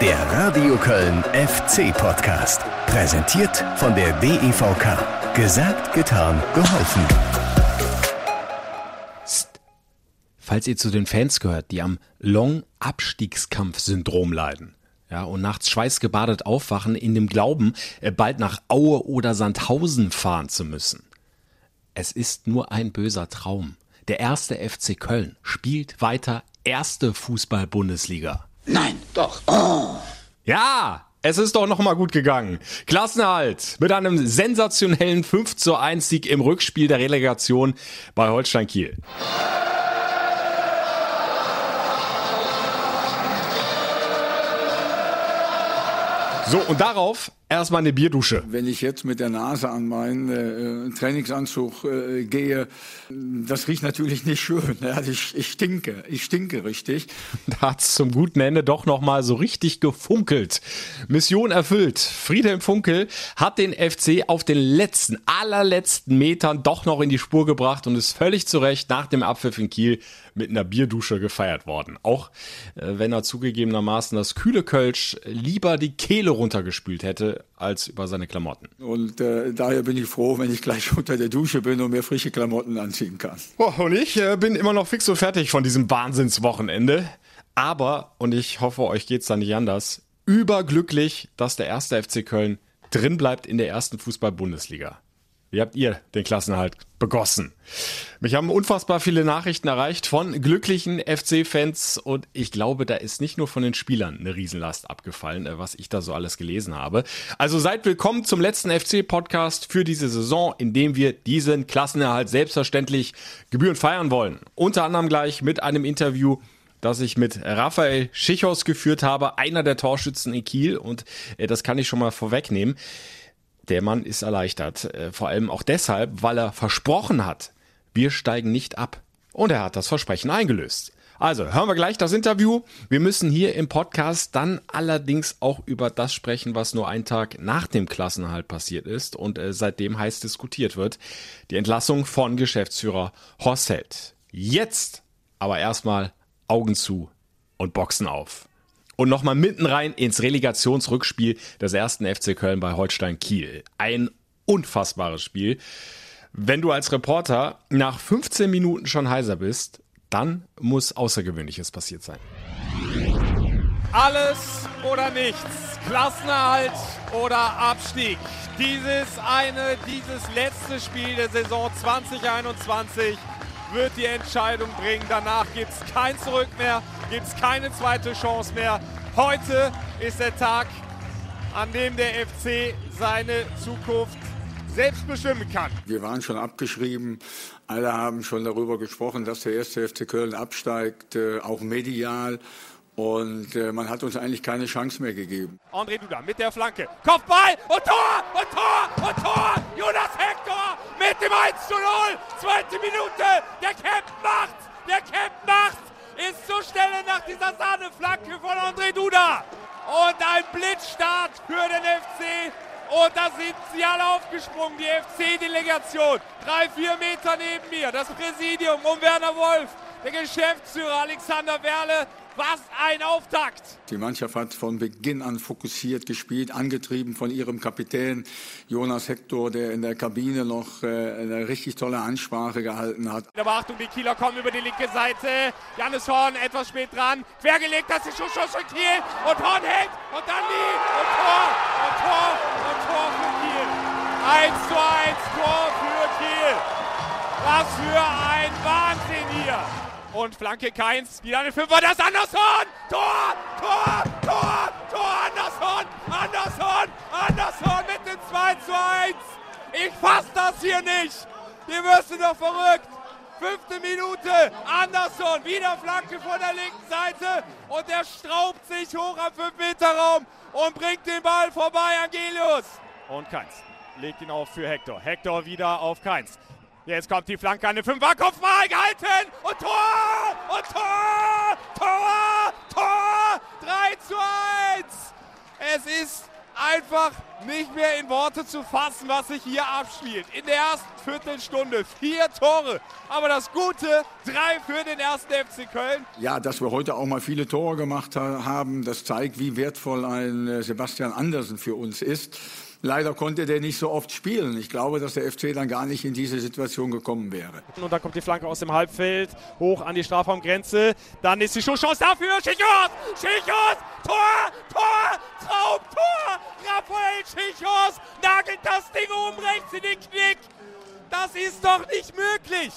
Der Radio Köln FC Podcast. Präsentiert von der DEVK. Gesagt, getan, geholfen. Falls ihr zu den Fans gehört, die am Long-Abstiegskampf-Syndrom leiden. Ja, und nachts schweißgebadet aufwachen in dem Glauben, äh, bald nach Aue oder Sandhausen fahren zu müssen. Es ist nur ein böser Traum. Der erste FC Köln spielt weiter erste Fußball-Bundesliga. Nein, doch. Oh. Ja, es ist doch noch mal gut gegangen. Klassenhalt mit einem sensationellen 5 zu 1 Sieg im Rückspiel der Relegation bei Holstein Kiel. So, und darauf erstmal eine Bierdusche. Wenn ich jetzt mit der Nase an meinen äh, Trainingsanzug äh, gehe, das riecht natürlich nicht schön. Also ich, ich stinke, ich stinke richtig. Da hat's zum guten Ende doch noch mal so richtig gefunkelt. Mission erfüllt. Friedhelm Funkel hat den FC auf den letzten, allerletzten Metern doch noch in die Spur gebracht und ist völlig zu Recht nach dem Abpfiff in Kiel mit einer Bierdusche gefeiert worden. Auch äh, wenn er zugegebenermaßen das kühle Kölsch lieber die Kehle runtergespült hätte als über seine Klamotten. Und äh, daher bin ich froh, wenn ich gleich unter der Dusche bin und mir frische Klamotten anziehen kann. Oh, und ich äh, bin immer noch fix und fertig von diesem Wahnsinnswochenende. Aber, und ich hoffe, euch geht's da nicht anders, überglücklich, dass der erste FC Köln drin bleibt in der ersten Fußball-Bundesliga. Wie habt ihr den Klassenhalt begossen? Mich haben unfassbar viele Nachrichten erreicht von glücklichen FC-Fans und ich glaube, da ist nicht nur von den Spielern eine Riesenlast abgefallen, äh, was ich da so alles gelesen habe. Also seid willkommen zum letzten FC-Podcast für diese Saison, in dem wir diesen Klassenerhalt selbstverständlich gebührend feiern wollen. Unter anderem gleich mit einem Interview das ich mit Raphael Schichos geführt habe, einer der Torschützen in Kiel und äh, das kann ich schon mal vorwegnehmen der Mann ist erleichtert. Äh, vor allem auch deshalb, weil er versprochen hat, wir steigen nicht ab. Und er hat das Versprechen eingelöst. Also, hören wir gleich das Interview. Wir müssen hier im Podcast dann allerdings auch über das sprechen, was nur einen Tag nach dem Klassenhalt passiert ist und äh, seitdem heiß diskutiert wird. Die Entlassung von Geschäftsführer Horst Held. Jetzt aber erstmal Augen zu und Boxen auf und nochmal mitten rein ins Relegationsrückspiel des ersten FC Köln bei Holstein Kiel. Ein unfassbares Spiel. Wenn du als Reporter nach 15 Minuten schon heiser bist, dann muss Außergewöhnliches passiert sein. Alles oder nichts. Klassenerhalt oder Abstieg. Dieses eine, dieses letzte Spiel der Saison 2021 wird die Entscheidung bringen. Danach gibt es kein Zurück mehr, gibt es keine zweite Chance mehr. Heute ist der Tag, an dem der FC seine Zukunft selbst bestimmen kann. Wir waren schon abgeschrieben. Alle haben schon darüber gesprochen, dass der erste FC Köln absteigt, äh, auch medial. Und äh, man hat uns eigentlich keine Chance mehr gegeben. André Duda mit der Flanke. Kopfball und Tor und Tor und Tor. Jonas Hector mit dem 1 zu 0. Zweite Minute. Der Captain macht. Der Captain macht. Ist zur Stelle nach dieser Sahneflanke von André Duda. Und ein Blitzstart für den FC. Und da sind sie alle aufgesprungen, die FC-Delegation. Drei, vier Meter neben mir. Das Präsidium um Werner Wolf. Der Geschäftsführer Alexander Werle was ein Auftakt! Die Mannschaft hat von Beginn an fokussiert gespielt, angetrieben von ihrem Kapitän Jonas Hector, der in der Kabine noch äh, eine richtig tolle Ansprache gehalten hat. Aber Achtung, die Kieler kommen über die linke Seite. Janis Horn etwas spät dran. Quergelegt, das ist Schuss für Kiel. Und Horn hält. Und dann die. Und Tor. Und Tor. Und Tor für Kiel. 1 zu 1 Tor für Kiel. Was für ein Wahnsinn hier. Und Flanke Keins, wieder eine Fünfer, das Anderson! Tor! Tor! Tor! Tor! Anderson! Anderson! Anderson mit dem 2 zu 1! Ich fass das hier nicht! Ihr wirst doch verrückt! Fünfte Minute, Anderson, wieder Flanke von der linken Seite und der straubt sich hoch am 5-Meter-Raum und bringt den Ball vorbei, Angelius. Und Keins legt ihn auf für Hector. Hector wieder auf Keins. Jetzt kommt die Flanke an den Fünfer, Kopfball gehalten und Tor! Und Tor! Tor! Tor! 3 zu 1! Es ist einfach nicht mehr in Worte zu fassen, was sich hier abspielt. In der ersten Viertelstunde vier Tore. Aber das Gute, drei für den ersten FC Köln. Ja, dass wir heute auch mal viele Tore gemacht haben, das zeigt, wie wertvoll ein äh, Sebastian Andersen für uns ist. Leider konnte der nicht so oft spielen. Ich glaube, dass der FC dann gar nicht in diese Situation gekommen wäre. Und dann kommt die Flanke aus dem Halbfeld, hoch an die Strafraumgrenze. Dann ist die Schusschance dafür. Schichos! Schichos! Tor! Tor! Traumtor! Raphael Schichos nagelt das Ding um rechts in den Knick. Das ist doch nicht möglich,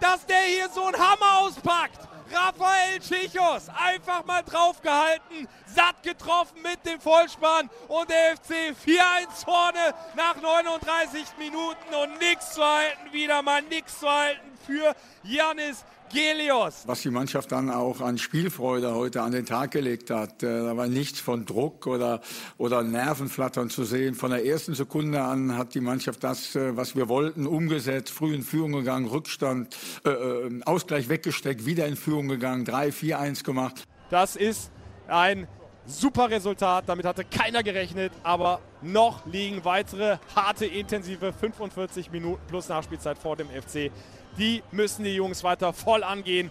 dass der hier so einen Hammer auspackt. Raphael Chichos einfach mal draufgehalten, satt getroffen mit dem Vollspann und der FC 4-1 vorne nach 39 Minuten und nichts zu halten, wieder mal nichts zu halten für Janis Gelios. Was die Mannschaft dann auch an Spielfreude heute an den Tag gelegt hat, äh, da war nichts von Druck oder, oder Nervenflattern zu sehen. Von der ersten Sekunde an hat die Mannschaft das, äh, was wir wollten, umgesetzt, früh in Führung gegangen, Rückstand, äh, äh Ausgleich weggesteckt, wieder in Führung gegangen, 3-4-1 gemacht. Das ist ein super Resultat, damit hatte keiner gerechnet, aber noch liegen weitere harte, intensive 45 Minuten plus Nachspielzeit vor dem FC die müssen die Jungs weiter voll angehen.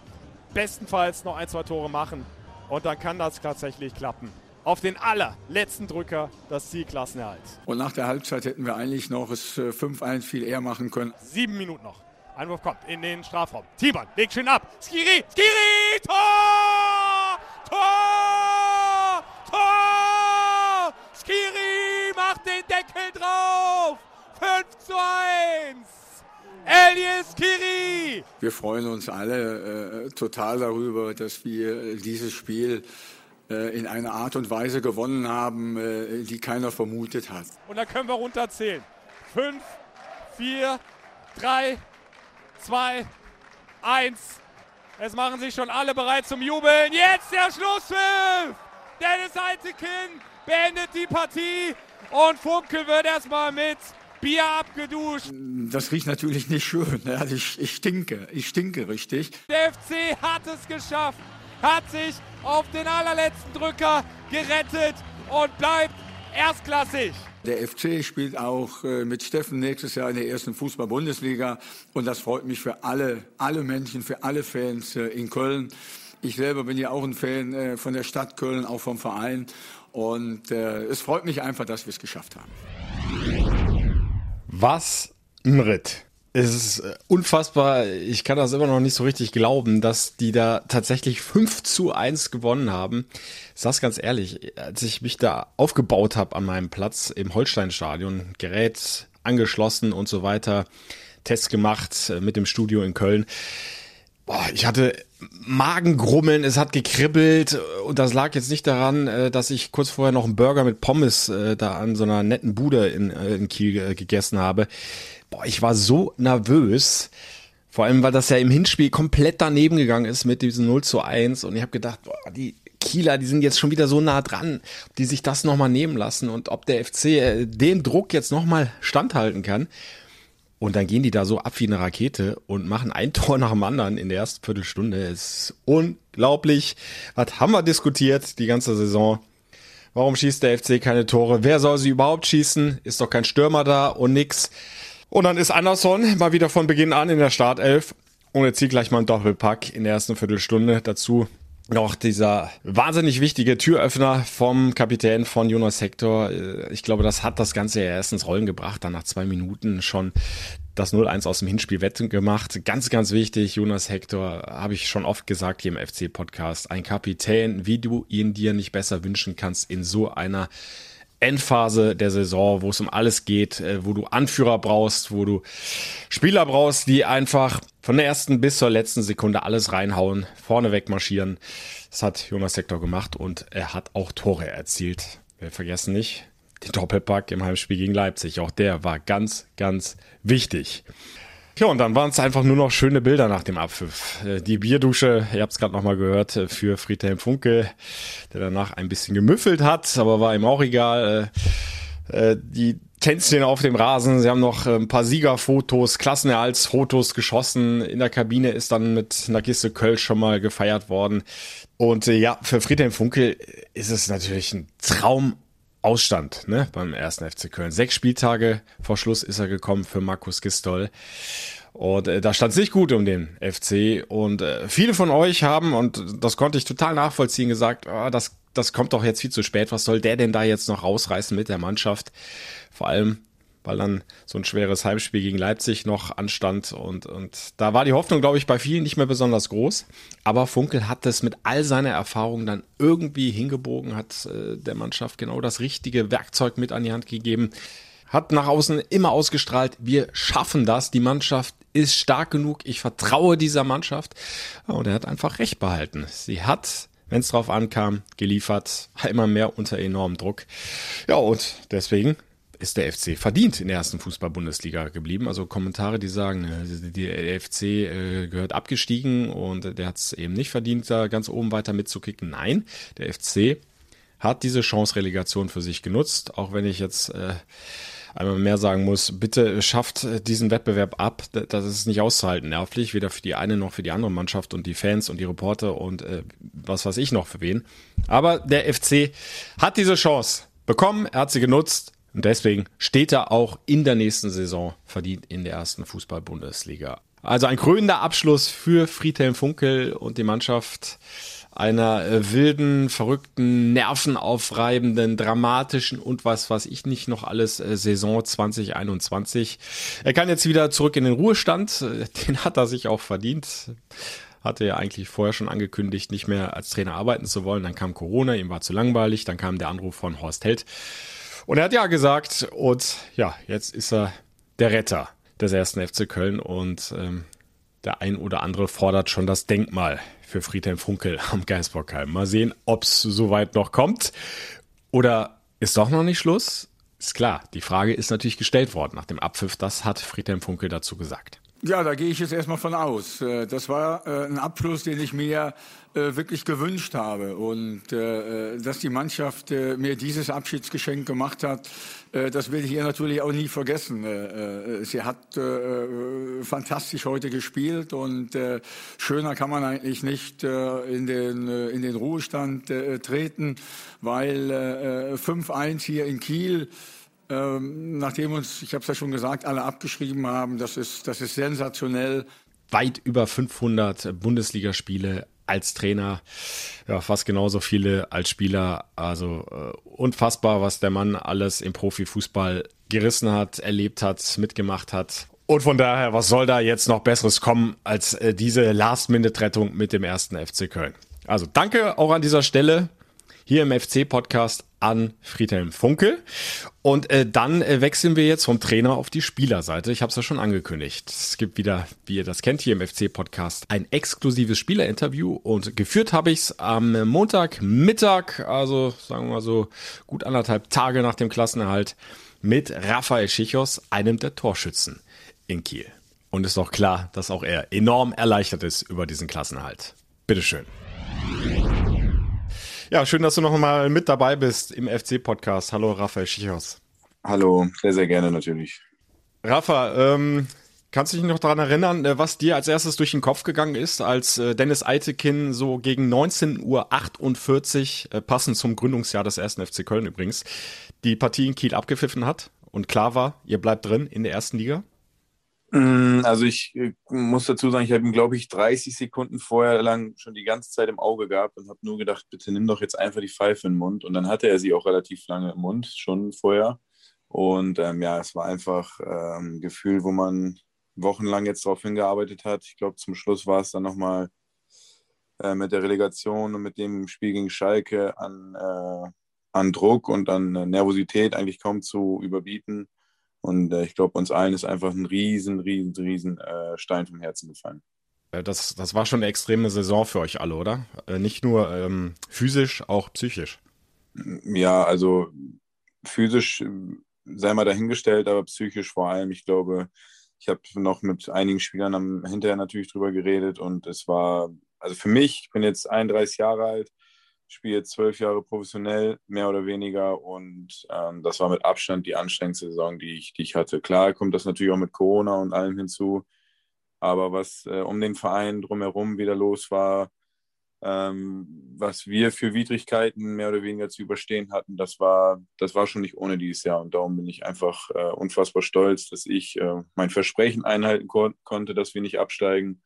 Bestenfalls noch ein, zwei Tore machen. Und dann kann das tatsächlich klappen. Auf den allerletzten Drücker das Ziel Klassenerhalt. Und nach der Halbzeit hätten wir eigentlich noch es 5-1 äh, viel eher machen können. Sieben Minuten noch. Einwurf kommt in den Strafraum. Tiemann legt schön ab. Skiri, Skiri, Tor! Tor! Tor! Skiri macht den Deckel drauf. 5 zu 1. Elias Kiri. Wir freuen uns alle äh, total darüber, dass wir dieses Spiel äh, in einer Art und Weise gewonnen haben, äh, die keiner vermutet hat. Und dann können wir runterzählen. Fünf, vier, drei, zwei, eins. Es machen sich schon alle bereit zum Jubeln. Jetzt der Schlusspfiff. Dennis Eitekin beendet die Partie und Funkel wird erstmal mit Bier abgeduscht. Das riecht natürlich nicht schön. Ja, ich, ich stinke, ich stinke richtig. Der FC hat es geschafft, hat sich auf den allerletzten Drücker gerettet und bleibt erstklassig. Der FC spielt auch äh, mit Steffen nächstes Jahr in der ersten Fußball-Bundesliga. Und das freut mich für alle, alle Menschen, für alle Fans äh, in Köln. Ich selber bin ja auch ein Fan äh, von der Stadt Köln, auch vom Verein. Und es freut mich einfach, dass wir es geschafft haben. Was ein Ritt. Es ist äh, unfassbar. Ich kann das immer noch nicht so richtig glauben, dass die da tatsächlich 5 zu 1 gewonnen haben. Ich sag's ganz ehrlich, als ich mich da aufgebaut habe an meinem Platz im Holsteinstadion, Gerät angeschlossen und so weiter, Tests gemacht äh, mit dem Studio in Köln. Boah, ich hatte Magengrummeln, es hat gekribbelt und das lag jetzt nicht daran, äh, dass ich kurz vorher noch einen Burger mit Pommes äh, da an so einer netten Bude in, äh, in Kiel gegessen habe. Boah, ich war so nervös. Vor allem, weil das ja im Hinspiel komplett daneben gegangen ist mit diesem 0 zu 1 und ich habe gedacht, boah, die Kieler, die sind jetzt schon wieder so nah dran, die sich das nochmal nehmen lassen und ob der FC den Druck jetzt nochmal standhalten kann. Und dann gehen die da so ab wie eine Rakete und machen ein Tor nach dem anderen in der ersten Viertelstunde. Es ist unglaublich. Was haben wir diskutiert die ganze Saison? Warum schießt der FC keine Tore? Wer soll sie überhaupt schießen? Ist doch kein Stürmer da und nix. Und dann ist Anderson mal wieder von Beginn an in der Startelf und er zieht gleich mal einen Doppelpack in der ersten Viertelstunde dazu noch dieser wahnsinnig wichtige Türöffner vom Kapitän von Jonas Hector. Äh, ich glaube, das hat das Ganze ja erst ins Rollen gebracht, dann nach zwei Minuten schon das 0-1 aus dem Hinspiel wetten gemacht. Ganz, ganz wichtig, Jonas Hector, habe ich schon oft gesagt hier im FC-Podcast, ein Kapitän, wie du ihn dir nicht besser wünschen kannst in so einer Endphase der Saison, wo es um alles geht, äh, wo du Anführer brauchst, wo du Spieler brauchst, die einfach von der ersten bis zur letzten Sekunde alles reinhauen, vorne weg marschieren. Das hat Jonas Sektor gemacht und er hat auch Tore erzielt. Wir vergessen nicht, den Doppelpack im Heimspiel gegen Leipzig. Auch der war ganz, ganz wichtig. Ja, und dann waren es einfach nur noch schöne Bilder nach dem Abpfiff. Äh, die Bierdusche, ihr habt es gerade nochmal gehört, äh, für Friedhelm Funke, der danach ein bisschen gemüffelt hat, aber war ihm auch egal. Äh, die Tänzchen auf dem Rasen, sie haben noch ein paar Siegerfotos, Klassenerhaltsfotos geschossen. In der Kabine ist dann mit einer Kiste Kölsch schon mal gefeiert worden. Und ja, für Friedhelm Funkel ist es natürlich ein Traum Ausstand ne, beim ersten FC Köln. Sechs Spieltage vor Schluss ist er gekommen für Markus Gistol. Und äh, da stand es nicht gut um den FC. Und äh, viele von euch haben, und das konnte ich total nachvollziehen, gesagt, oh, das, das kommt doch jetzt viel zu spät. Was soll der denn da jetzt noch rausreißen mit der Mannschaft? Vor allem, weil dann so ein schweres Heimspiel gegen Leipzig noch anstand. Und, und da war die Hoffnung, glaube ich, bei vielen nicht mehr besonders groß. Aber Funkel hat es mit all seiner Erfahrung dann irgendwie hingebogen, hat äh, der Mannschaft genau das richtige Werkzeug mit an die Hand gegeben. Hat nach außen immer ausgestrahlt, wir schaffen das, die Mannschaft ist stark genug, ich vertraue dieser Mannschaft. Und er hat einfach recht behalten. Sie hat wenn es drauf ankam, geliefert, immer mehr unter enormem Druck. Ja, und deswegen ist der FC verdient in der ersten Fußball-Bundesliga geblieben. Also Kommentare, die sagen, äh, der FC äh, gehört abgestiegen und der hat es eben nicht verdient, da ganz oben weiter mitzukicken. Nein, der FC hat diese Chance-Relegation für sich genutzt, auch wenn ich jetzt äh, einmal mehr sagen muss, bitte schafft diesen Wettbewerb ab. Das ist nicht auszuhalten, nervlich, weder für die eine noch für die andere Mannschaft und die Fans und die Reporter und was weiß ich noch für wen. Aber der FC hat diese Chance bekommen, er hat sie genutzt und deswegen steht er auch in der nächsten Saison verdient in der ersten Fußball-Bundesliga. Also ein krönender Abschluss für Friedhelm Funkel und die Mannschaft einer äh, wilden, verrückten, nervenaufreibenden, dramatischen und was was ich nicht noch alles äh, Saison 2021. Er kann jetzt wieder zurück in den Ruhestand, den hat er sich auch verdient. Hatte ja eigentlich vorher schon angekündigt, nicht mehr als Trainer arbeiten zu wollen. Dann kam Corona, ihm war zu langweilig, dann kam der Anruf von Horst Held und er hat ja gesagt und ja, jetzt ist er der Retter des ersten FC Köln und ähm, der ein oder andere fordert schon das Denkmal für Friedhelm Funkel am Geisbockheim. Mal sehen, ob es soweit noch kommt. Oder ist doch noch nicht Schluss? Ist klar, die Frage ist natürlich gestellt worden nach dem Abpfiff. Das hat Friedhelm Funkel dazu gesagt. Ja, da gehe ich jetzt erstmal von aus. Äh, das war äh, ein Abschluss, den ich mir äh, wirklich gewünscht habe. Und dass die Mannschaft mir dieses Abschiedsgeschenk gemacht hat, das werde ich ihr natürlich auch nie vergessen. Sie hat fantastisch heute gespielt und schöner kann man eigentlich nicht in den, in den Ruhestand treten, weil 5-1 hier in Kiel ähm, nachdem uns, ich habe es ja schon gesagt, alle abgeschrieben haben, das ist, das ist sensationell. Weit über 500 Bundesligaspiele als Trainer, ja, fast genauso viele als Spieler. Also äh, unfassbar, was der Mann alles im Profifußball gerissen hat, erlebt hat, mitgemacht hat. Und von daher, was soll da jetzt noch Besseres kommen als äh, diese Last-Minute-Rettung mit dem ersten FC Köln? Also danke auch an dieser Stelle hier im FC-Podcast an Friedhelm Funkel. Und äh, dann äh, wechseln wir jetzt vom Trainer auf die Spielerseite. Ich habe es ja schon angekündigt. Es gibt wieder, wie ihr das kennt, hier im FC-Podcast ein exklusives Spielerinterview. Und geführt habe ich es am Montagmittag, also sagen wir mal so gut anderthalb Tage nach dem Klassenerhalt, mit Raphael Schichos, einem der Torschützen in Kiel. Und ist doch klar, dass auch er enorm erleichtert ist über diesen Klassenerhalt. Bitteschön. Ja, schön, dass du noch mal mit dabei bist im FC-Podcast. Hallo, Raphael Schichos. Hallo, sehr, sehr gerne natürlich. Rafa, ähm, kannst du dich noch daran erinnern, äh, was dir als erstes durch den Kopf gegangen ist, als äh, Dennis Eitekin so gegen 19.48 Uhr, äh, passend zum Gründungsjahr des ersten FC Köln übrigens, die Partie in Kiel abgepfiffen hat und klar war, ihr bleibt drin in der ersten Liga? Mm, also ich äh, muss dazu sagen, ich habe ihn, glaube ich, 30 Sekunden vorher lang schon die ganze Zeit im Auge gehabt und habe nur gedacht, bitte nimm doch jetzt einfach die Pfeife in den Mund. Und dann hatte er sie auch relativ lange im Mund, schon vorher. Und ähm, ja, es war einfach ähm, ein Gefühl, wo man wochenlang jetzt darauf hingearbeitet hat. Ich glaube, zum Schluss war es dann nochmal äh, mit der Relegation und mit dem Spiel gegen Schalke an, äh, an Druck und an äh, Nervosität eigentlich kaum zu überbieten. Und äh, ich glaube, uns allen ist einfach ein riesen, riesen, riesen äh, Stein vom Herzen gefallen. Äh, das, das war schon eine extreme Saison für euch alle, oder? Äh, nicht nur ähm, physisch, auch psychisch. Ja, also physisch äh, sei mal dahingestellt, aber psychisch vor allem. Ich glaube, ich habe noch mit einigen Spielern am, hinterher natürlich drüber geredet und es war, also für mich, ich bin jetzt 31 Jahre alt, spiele zwölf Jahre professionell, mehr oder weniger. Und ähm, das war mit Abstand die anstrengendste Saison, die ich, die ich hatte. Klar kommt das natürlich auch mit Corona und allem hinzu. Aber was äh, um den Verein drumherum wieder los war, ähm, was wir für Widrigkeiten mehr oder weniger zu überstehen hatten, das war, das war schon nicht ohne dieses Jahr. Und darum bin ich einfach äh, unfassbar stolz, dass ich äh, mein Versprechen einhalten ko konnte, dass wir nicht absteigen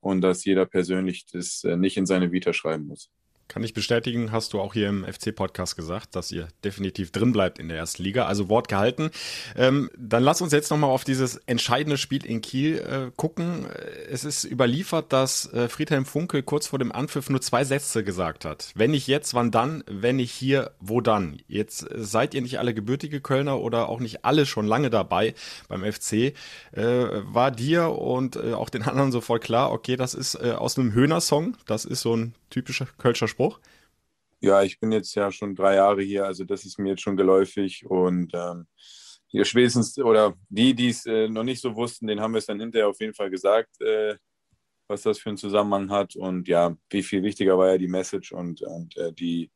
und dass jeder persönlich das äh, nicht in seine Vita schreiben muss. Kann ich bestätigen, hast du auch hier im FC-Podcast gesagt, dass ihr definitiv drin bleibt in der ersten Liga. Also Wort gehalten. Ähm, dann lass uns jetzt nochmal auf dieses entscheidende Spiel in Kiel äh, gucken. Es ist überliefert, dass äh, Friedhelm Funkel kurz vor dem Anpfiff nur zwei Sätze gesagt hat. Wenn nicht jetzt, wann dann? Wenn nicht hier, wo dann? Jetzt äh, seid ihr nicht alle gebürtige Kölner oder auch nicht alle schon lange dabei beim FC. Äh, war dir und äh, auch den anderen sofort klar, okay, das ist äh, aus einem Höhner-Song. Das ist so ein typischer Kölscher Spruch? Ja, ich bin jetzt ja schon drei Jahre hier, also das ist mir jetzt schon geläufig und ähm, hier spätestens, oder die, die es äh, noch nicht so wussten, denen haben wir es dann hinterher auf jeden Fall gesagt, äh, was das für einen Zusammenhang hat und ja, wie viel wichtiger war ja die Message und, und äh, die,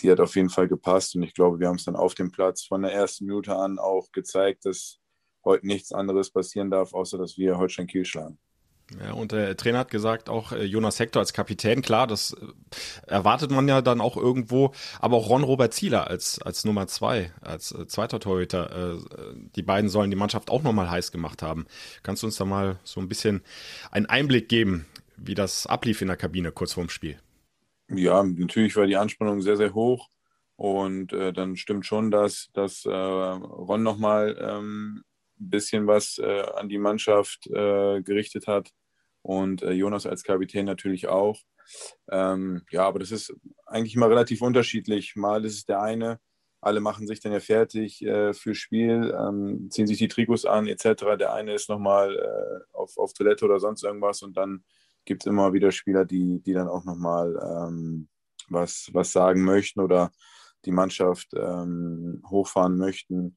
die hat auf jeden Fall gepasst und ich glaube, wir haben es dann auf dem Platz von der ersten Minute an auch gezeigt, dass heute nichts anderes passieren darf, außer dass wir Holstein Kiel schlagen. Ja, und der Trainer hat gesagt, auch äh, Jonas Hector als Kapitän, klar, das äh, erwartet man ja dann auch irgendwo, aber auch Ron-Robert Zieler als, als Nummer zwei, als äh, zweiter Torhüter, die beiden sollen die Mannschaft auch nochmal heiß gemacht haben. Kannst du uns da mal so ein bisschen einen Einblick geben, wie das ablief in der Kabine kurz vorm Spiel? Ja, natürlich war die Anspannung sehr, sehr hoch und äh, dann stimmt schon, dass, dass äh, Ron nochmal ähm, ein bisschen was äh, an die Mannschaft äh, gerichtet hat und äh, Jonas als Kapitän natürlich auch. Ähm, ja, aber das ist eigentlich immer relativ unterschiedlich. Mal ist es der eine, alle machen sich dann ja fertig äh, fürs Spiel, ähm, ziehen sich die Trikots an etc. Der eine ist nochmal äh, auf, auf Toilette oder sonst irgendwas und dann gibt es immer wieder Spieler, die, die dann auch nochmal ähm, was, was sagen möchten oder die Mannschaft ähm, hochfahren möchten.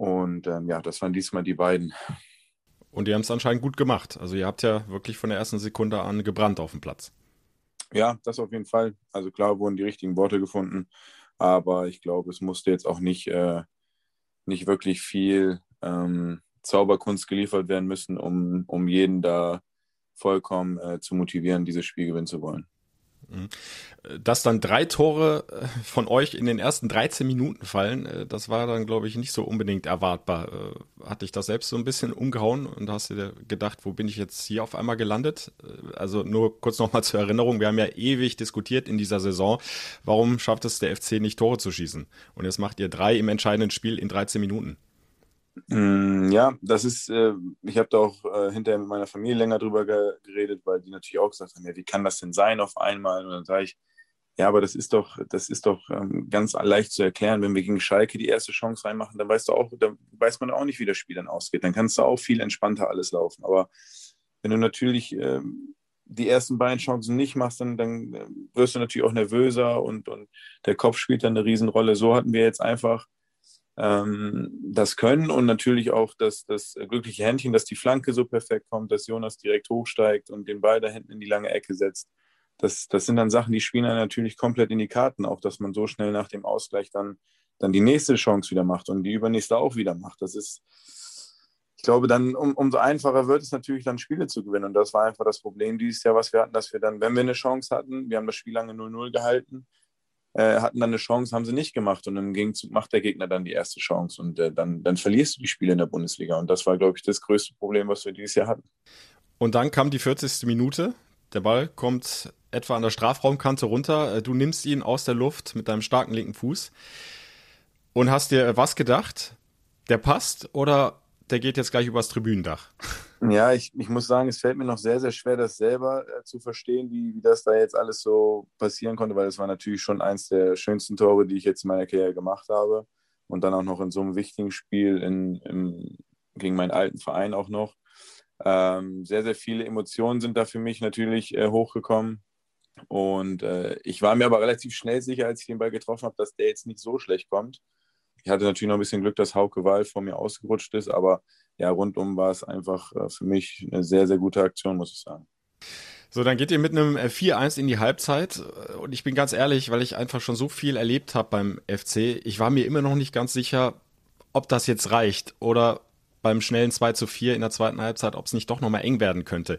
Und ähm, ja, das waren diesmal die beiden. Und die haben es anscheinend gut gemacht. Also ihr habt ja wirklich von der ersten Sekunde an gebrannt auf dem Platz. Ja, das auf jeden Fall. Also klar wurden die richtigen Worte gefunden, aber ich glaube, es musste jetzt auch nicht, äh, nicht wirklich viel ähm, Zauberkunst geliefert werden müssen, um, um jeden da vollkommen äh, zu motivieren, dieses Spiel gewinnen zu wollen. Mhm. Dass dann drei Tore äh, von euch in den ersten 13 Minuten fallen, äh, das war dann, glaube ich, nicht so unbedingt erwartbar. Äh, Hat dich das selbst so ein bisschen umgehauen und hast dir gedacht, wo bin ich jetzt hier auf einmal gelandet? Also nur kurz nochmal zur Erinnerung, wir haben ja ewig diskutiert in dieser Saison, warum schafft es der FC nicht Tore zu schießen? Und jetzt macht ihr drei im entscheidenden Spiel in 13 Minuten. Mm, ja, das ist, äh, ich habe da auch äh, hinterher mit meiner Familie länger drüber ge geredet, weil die natürlich auch gesagt haben, ja, wie kann das denn sein auf einmal? Und dann sage ich, ja, aber das ist doch, das ist doch ähm, ganz leicht zu erklären. Wenn wir gegen Schalke die erste Chance reinmachen, dann weißt du auch, dann weiß man auch nicht, wie das Spiel dann ausgeht. Dann kannst du auch viel entspannter alles laufen. Aber wenn du natürlich ähm, die ersten beiden Chancen nicht machst, dann, dann äh, wirst du natürlich auch nervöser und, und der Kopf spielt dann eine Riesenrolle. So hatten wir jetzt einfach ähm, das können und natürlich auch das, das glückliche Händchen, dass die Flanke so perfekt kommt, dass Jonas direkt hochsteigt und den Ball da hinten in die lange Ecke setzt. Das, das sind dann Sachen, die spielen dann natürlich komplett in die Karten, auch dass man so schnell nach dem Ausgleich dann, dann die nächste Chance wieder macht und die übernächste auch wieder macht. Das ist, ich glaube, dann um, umso einfacher wird es natürlich dann Spiele zu gewinnen. Und das war einfach das Problem dieses Jahr, was wir hatten, dass wir dann, wenn wir eine Chance hatten, wir haben das Spiel lange 0-0 gehalten, äh, hatten dann eine Chance, haben sie nicht gemacht. Und im Gegenzug macht der Gegner dann die erste Chance. Und äh, dann, dann verlierst du die Spiele in der Bundesliga. Und das war, glaube ich, das größte Problem, was wir dieses Jahr hatten. Und dann kam die 40. Minute. Der Ball kommt etwa an der Strafraumkante runter. Äh, du nimmst ihn aus der Luft mit deinem starken linken Fuß und hast dir was gedacht? Der passt oder der geht jetzt gleich übers Tribünendach? Ja, ich, ich muss sagen, es fällt mir noch sehr, sehr schwer, das selber äh, zu verstehen, wie, wie das da jetzt alles so passieren konnte, weil es war natürlich schon eins der schönsten Tore, die ich jetzt in meiner Karriere gemacht habe. Und dann auch noch in so einem wichtigen Spiel in, in, gegen meinen alten Verein auch noch. Ähm, sehr, sehr viele Emotionen sind da für mich natürlich äh, hochgekommen. Und äh, ich war mir aber relativ schnell sicher, als ich den Ball getroffen habe, dass der jetzt nicht so schlecht kommt. Ich hatte natürlich noch ein bisschen Glück, dass Hauke Wahl vor mir ausgerutscht ist, aber ja, rundum war es einfach äh, für mich eine sehr, sehr gute Aktion, muss ich sagen. So, dann geht ihr mit einem 4-1 äh, in die Halbzeit. Und ich bin ganz ehrlich, weil ich einfach schon so viel erlebt habe beim FC. Ich war mir immer noch nicht ganz sicher, ob das jetzt reicht oder beim schnellen 2 zu 4 in der zweiten Halbzeit, ob es nicht doch nochmal eng werden könnte.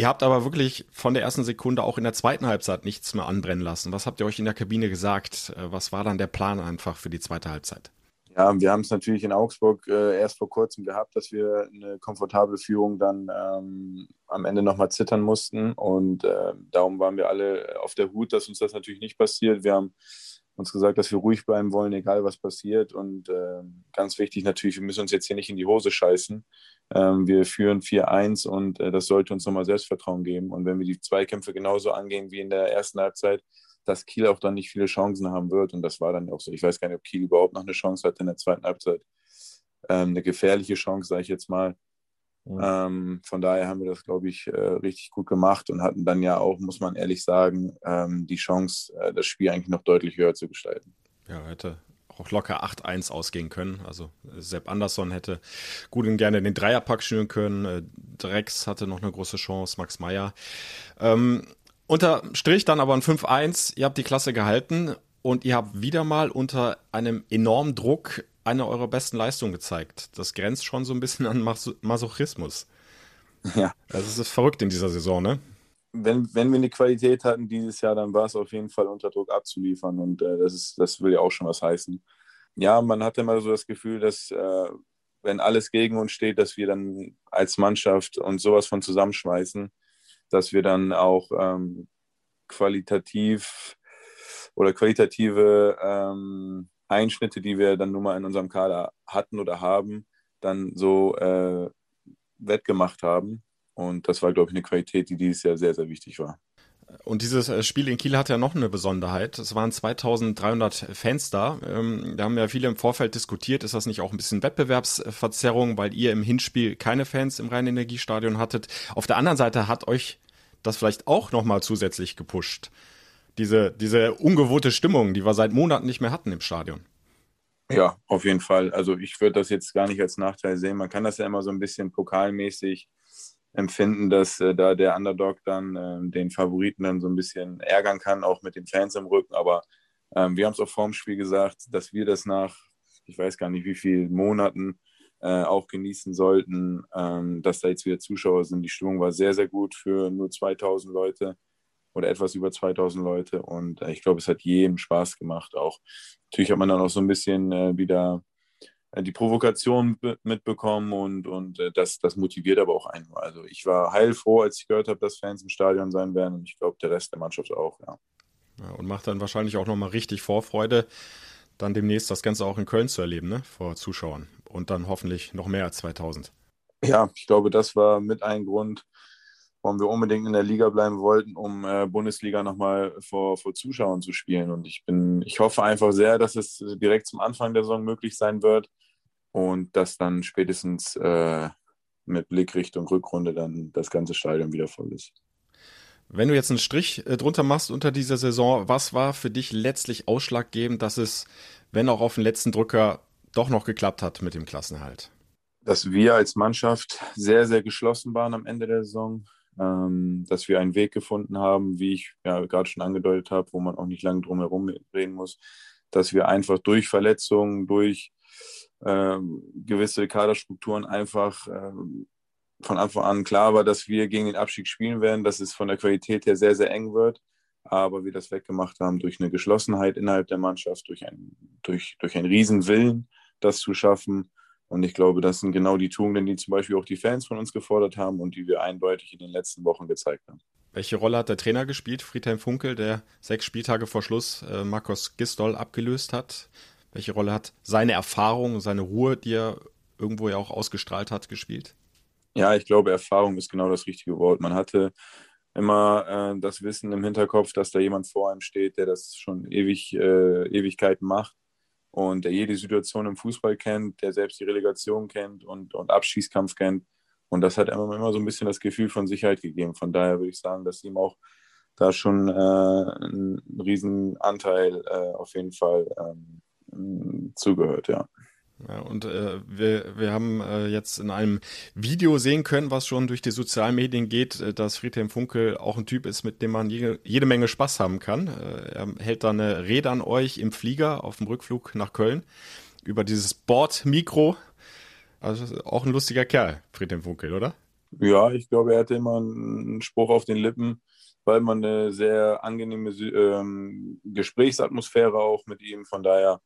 Ihr habt aber wirklich von der ersten Sekunde auch in der zweiten Halbzeit nichts mehr anbrennen lassen. Was habt ihr euch in der Kabine gesagt? Äh, was war dann der Plan einfach für die zweite Halbzeit? Ja, wir haben es natürlich in Augsburg äh, erst vor kurzem gehabt, dass wir eine komfortable Führung dann ähm, am Ende nochmal zittern mussten. Und äh, darum waren wir alle auf der Hut, dass uns das natürlich nicht passiert. Wir haben uns gesagt, dass wir ruhig bleiben wollen, egal was passiert. Und äh, ganz wichtig natürlich, wir müssen uns jetzt hier nicht in die Hose scheißen. Ähm, wir führen 4-1 und äh, das sollte uns nochmal Selbstvertrauen geben. Und wenn wir die Zweikämpfe genauso angehen wie in der ersten Halbzeit, dass Kiel auch dann nicht viele Chancen haben wird. Und das war dann auch so. Ich weiß gar nicht, ob Kiel überhaupt noch eine Chance hat in der zweiten Halbzeit. Ähm, eine gefährliche Chance, sage ich jetzt mal. Mhm. Ähm, von daher haben wir das, glaube ich, äh, richtig gut gemacht und hatten dann ja auch, muss man ehrlich sagen, ähm, die Chance, äh, das Spiel eigentlich noch deutlich höher zu gestalten. Ja, hätte auch locker 8-1 ausgehen können. Also Sepp Andersson hätte gut und gerne den Dreierpack schnüren können. Äh, Drex hatte noch eine große Chance, Max Meyer. Ähm, unter Strich dann aber ein 5-1. Ihr habt die Klasse gehalten und ihr habt wieder mal unter einem enormen Druck eine eurer besten Leistungen gezeigt. Das grenzt schon so ein bisschen an Mas Masochismus. Ja. Also es ist verrückt in dieser Saison, ne? Wenn, wenn wir eine Qualität hatten dieses Jahr, dann war es auf jeden Fall unter Druck abzuliefern und äh, das, ist, das will ja auch schon was heißen. Ja, man hatte immer so das Gefühl, dass äh, wenn alles gegen uns steht, dass wir dann als Mannschaft uns sowas von zusammenschmeißen dass wir dann auch ähm, qualitativ oder qualitative ähm, Einschnitte, die wir dann nun mal in unserem Kader hatten oder haben, dann so äh, wettgemacht haben. Und das war, glaube ich, eine Qualität, die dieses Jahr sehr, sehr wichtig war. Und dieses äh, Spiel in Kiel hat ja noch eine Besonderheit. Es waren 2300 Fans da. Ähm, da haben ja viele im Vorfeld diskutiert, ist das nicht auch ein bisschen Wettbewerbsverzerrung, weil ihr im Hinspiel keine Fans im Rhein-Energiestadion hattet. Auf der anderen Seite hat euch das vielleicht auch nochmal zusätzlich gepusht. Diese, diese ungewohnte Stimmung, die wir seit Monaten nicht mehr hatten im Stadion. Ja, auf jeden Fall. Also ich würde das jetzt gar nicht als Nachteil sehen. Man kann das ja immer so ein bisschen pokalmäßig empfinden, dass äh, da der Underdog dann äh, den Favoriten dann so ein bisschen ärgern kann, auch mit den Fans im Rücken. Aber ähm, wir haben es auch vorm Spiel gesagt, dass wir das nach, ich weiß gar nicht wie vielen Monaten äh, auch genießen sollten, ähm, dass da jetzt wieder Zuschauer sind. Die Stimmung war sehr, sehr gut für nur 2000 Leute oder etwas über 2000 Leute und äh, ich glaube, es hat jedem Spaß gemacht. Auch natürlich hat man dann auch so ein bisschen äh, wieder äh, die Provokation mitbekommen und, und das, das motiviert aber auch einen. Also ich war heilfroh, als ich gehört habe, dass Fans im Stadion sein werden und ich glaube, der Rest der Mannschaft auch, ja. ja und macht dann wahrscheinlich auch nochmal richtig Vorfreude, dann demnächst das Ganze auch in Köln zu erleben, ne? vor Zuschauern und dann hoffentlich noch mehr als 2000. Ja, ich glaube, das war mit ein Grund, warum wir unbedingt in der Liga bleiben wollten, um äh, Bundesliga nochmal vor, vor Zuschauern zu spielen. Und ich bin, ich hoffe einfach sehr, dass es direkt zum Anfang der Saison möglich sein wird und dass dann spätestens äh, mit Blick Richtung Rückrunde dann das ganze Stadion wieder voll ist. Wenn du jetzt einen Strich äh, drunter machst unter dieser Saison, was war für dich letztlich ausschlaggebend, dass es, wenn auch auf den letzten Drücker, doch noch geklappt hat mit dem Klassenerhalt? Dass wir als Mannschaft sehr, sehr geschlossen waren am Ende der Saison, ähm, dass wir einen Weg gefunden haben, wie ich ja gerade schon angedeutet habe, wo man auch nicht lange drum herum reden muss, dass wir einfach durch Verletzungen, durch ähm, gewisse Kaderstrukturen einfach ähm, von Anfang an klar war, dass wir gegen den Abstieg spielen werden, dass es von der Qualität her sehr, sehr eng wird, aber wir das weggemacht haben durch eine Geschlossenheit innerhalb der Mannschaft, durch, ein, durch, durch einen Riesenwillen, das zu schaffen. Und ich glaube, das sind genau die Tugenden, die zum Beispiel auch die Fans von uns gefordert haben und die wir eindeutig in den letzten Wochen gezeigt haben. Welche Rolle hat der Trainer gespielt, Friedhelm Funkel, der sechs Spieltage vor Schluss äh, Markus Gistol abgelöst hat? Welche Rolle hat seine Erfahrung, seine Ruhe, die er irgendwo ja auch ausgestrahlt hat, gespielt? Ja, ich glaube, Erfahrung ist genau das richtige Wort. Man hatte immer äh, das Wissen im Hinterkopf, dass da jemand vor einem steht, der das schon ewig, äh, Ewigkeiten macht und der jede Situation im Fußball kennt, der selbst die Relegation kennt und, und Abschießkampf kennt. Und das hat immer, immer so ein bisschen das Gefühl von Sicherheit gegeben. Von daher würde ich sagen, dass ihm auch da schon äh, ein Riesenanteil äh, auf jeden Fall ähm, zugehört, ja. Ja, und äh, wir, wir haben äh, jetzt in einem Video sehen können, was schon durch die sozialen Medien geht, äh, dass Friedhelm Funkel auch ein Typ ist, mit dem man jede, jede Menge Spaß haben kann. Äh, er hält da eine Rede an euch im Flieger auf dem Rückflug nach Köln über dieses Bordmikro. Also auch ein lustiger Kerl, Friedhelm Funkel, oder? Ja, ich glaube, er hatte immer einen Spruch auf den Lippen, weil man eine sehr angenehme ähm, Gesprächsatmosphäre auch mit ihm. Von daher,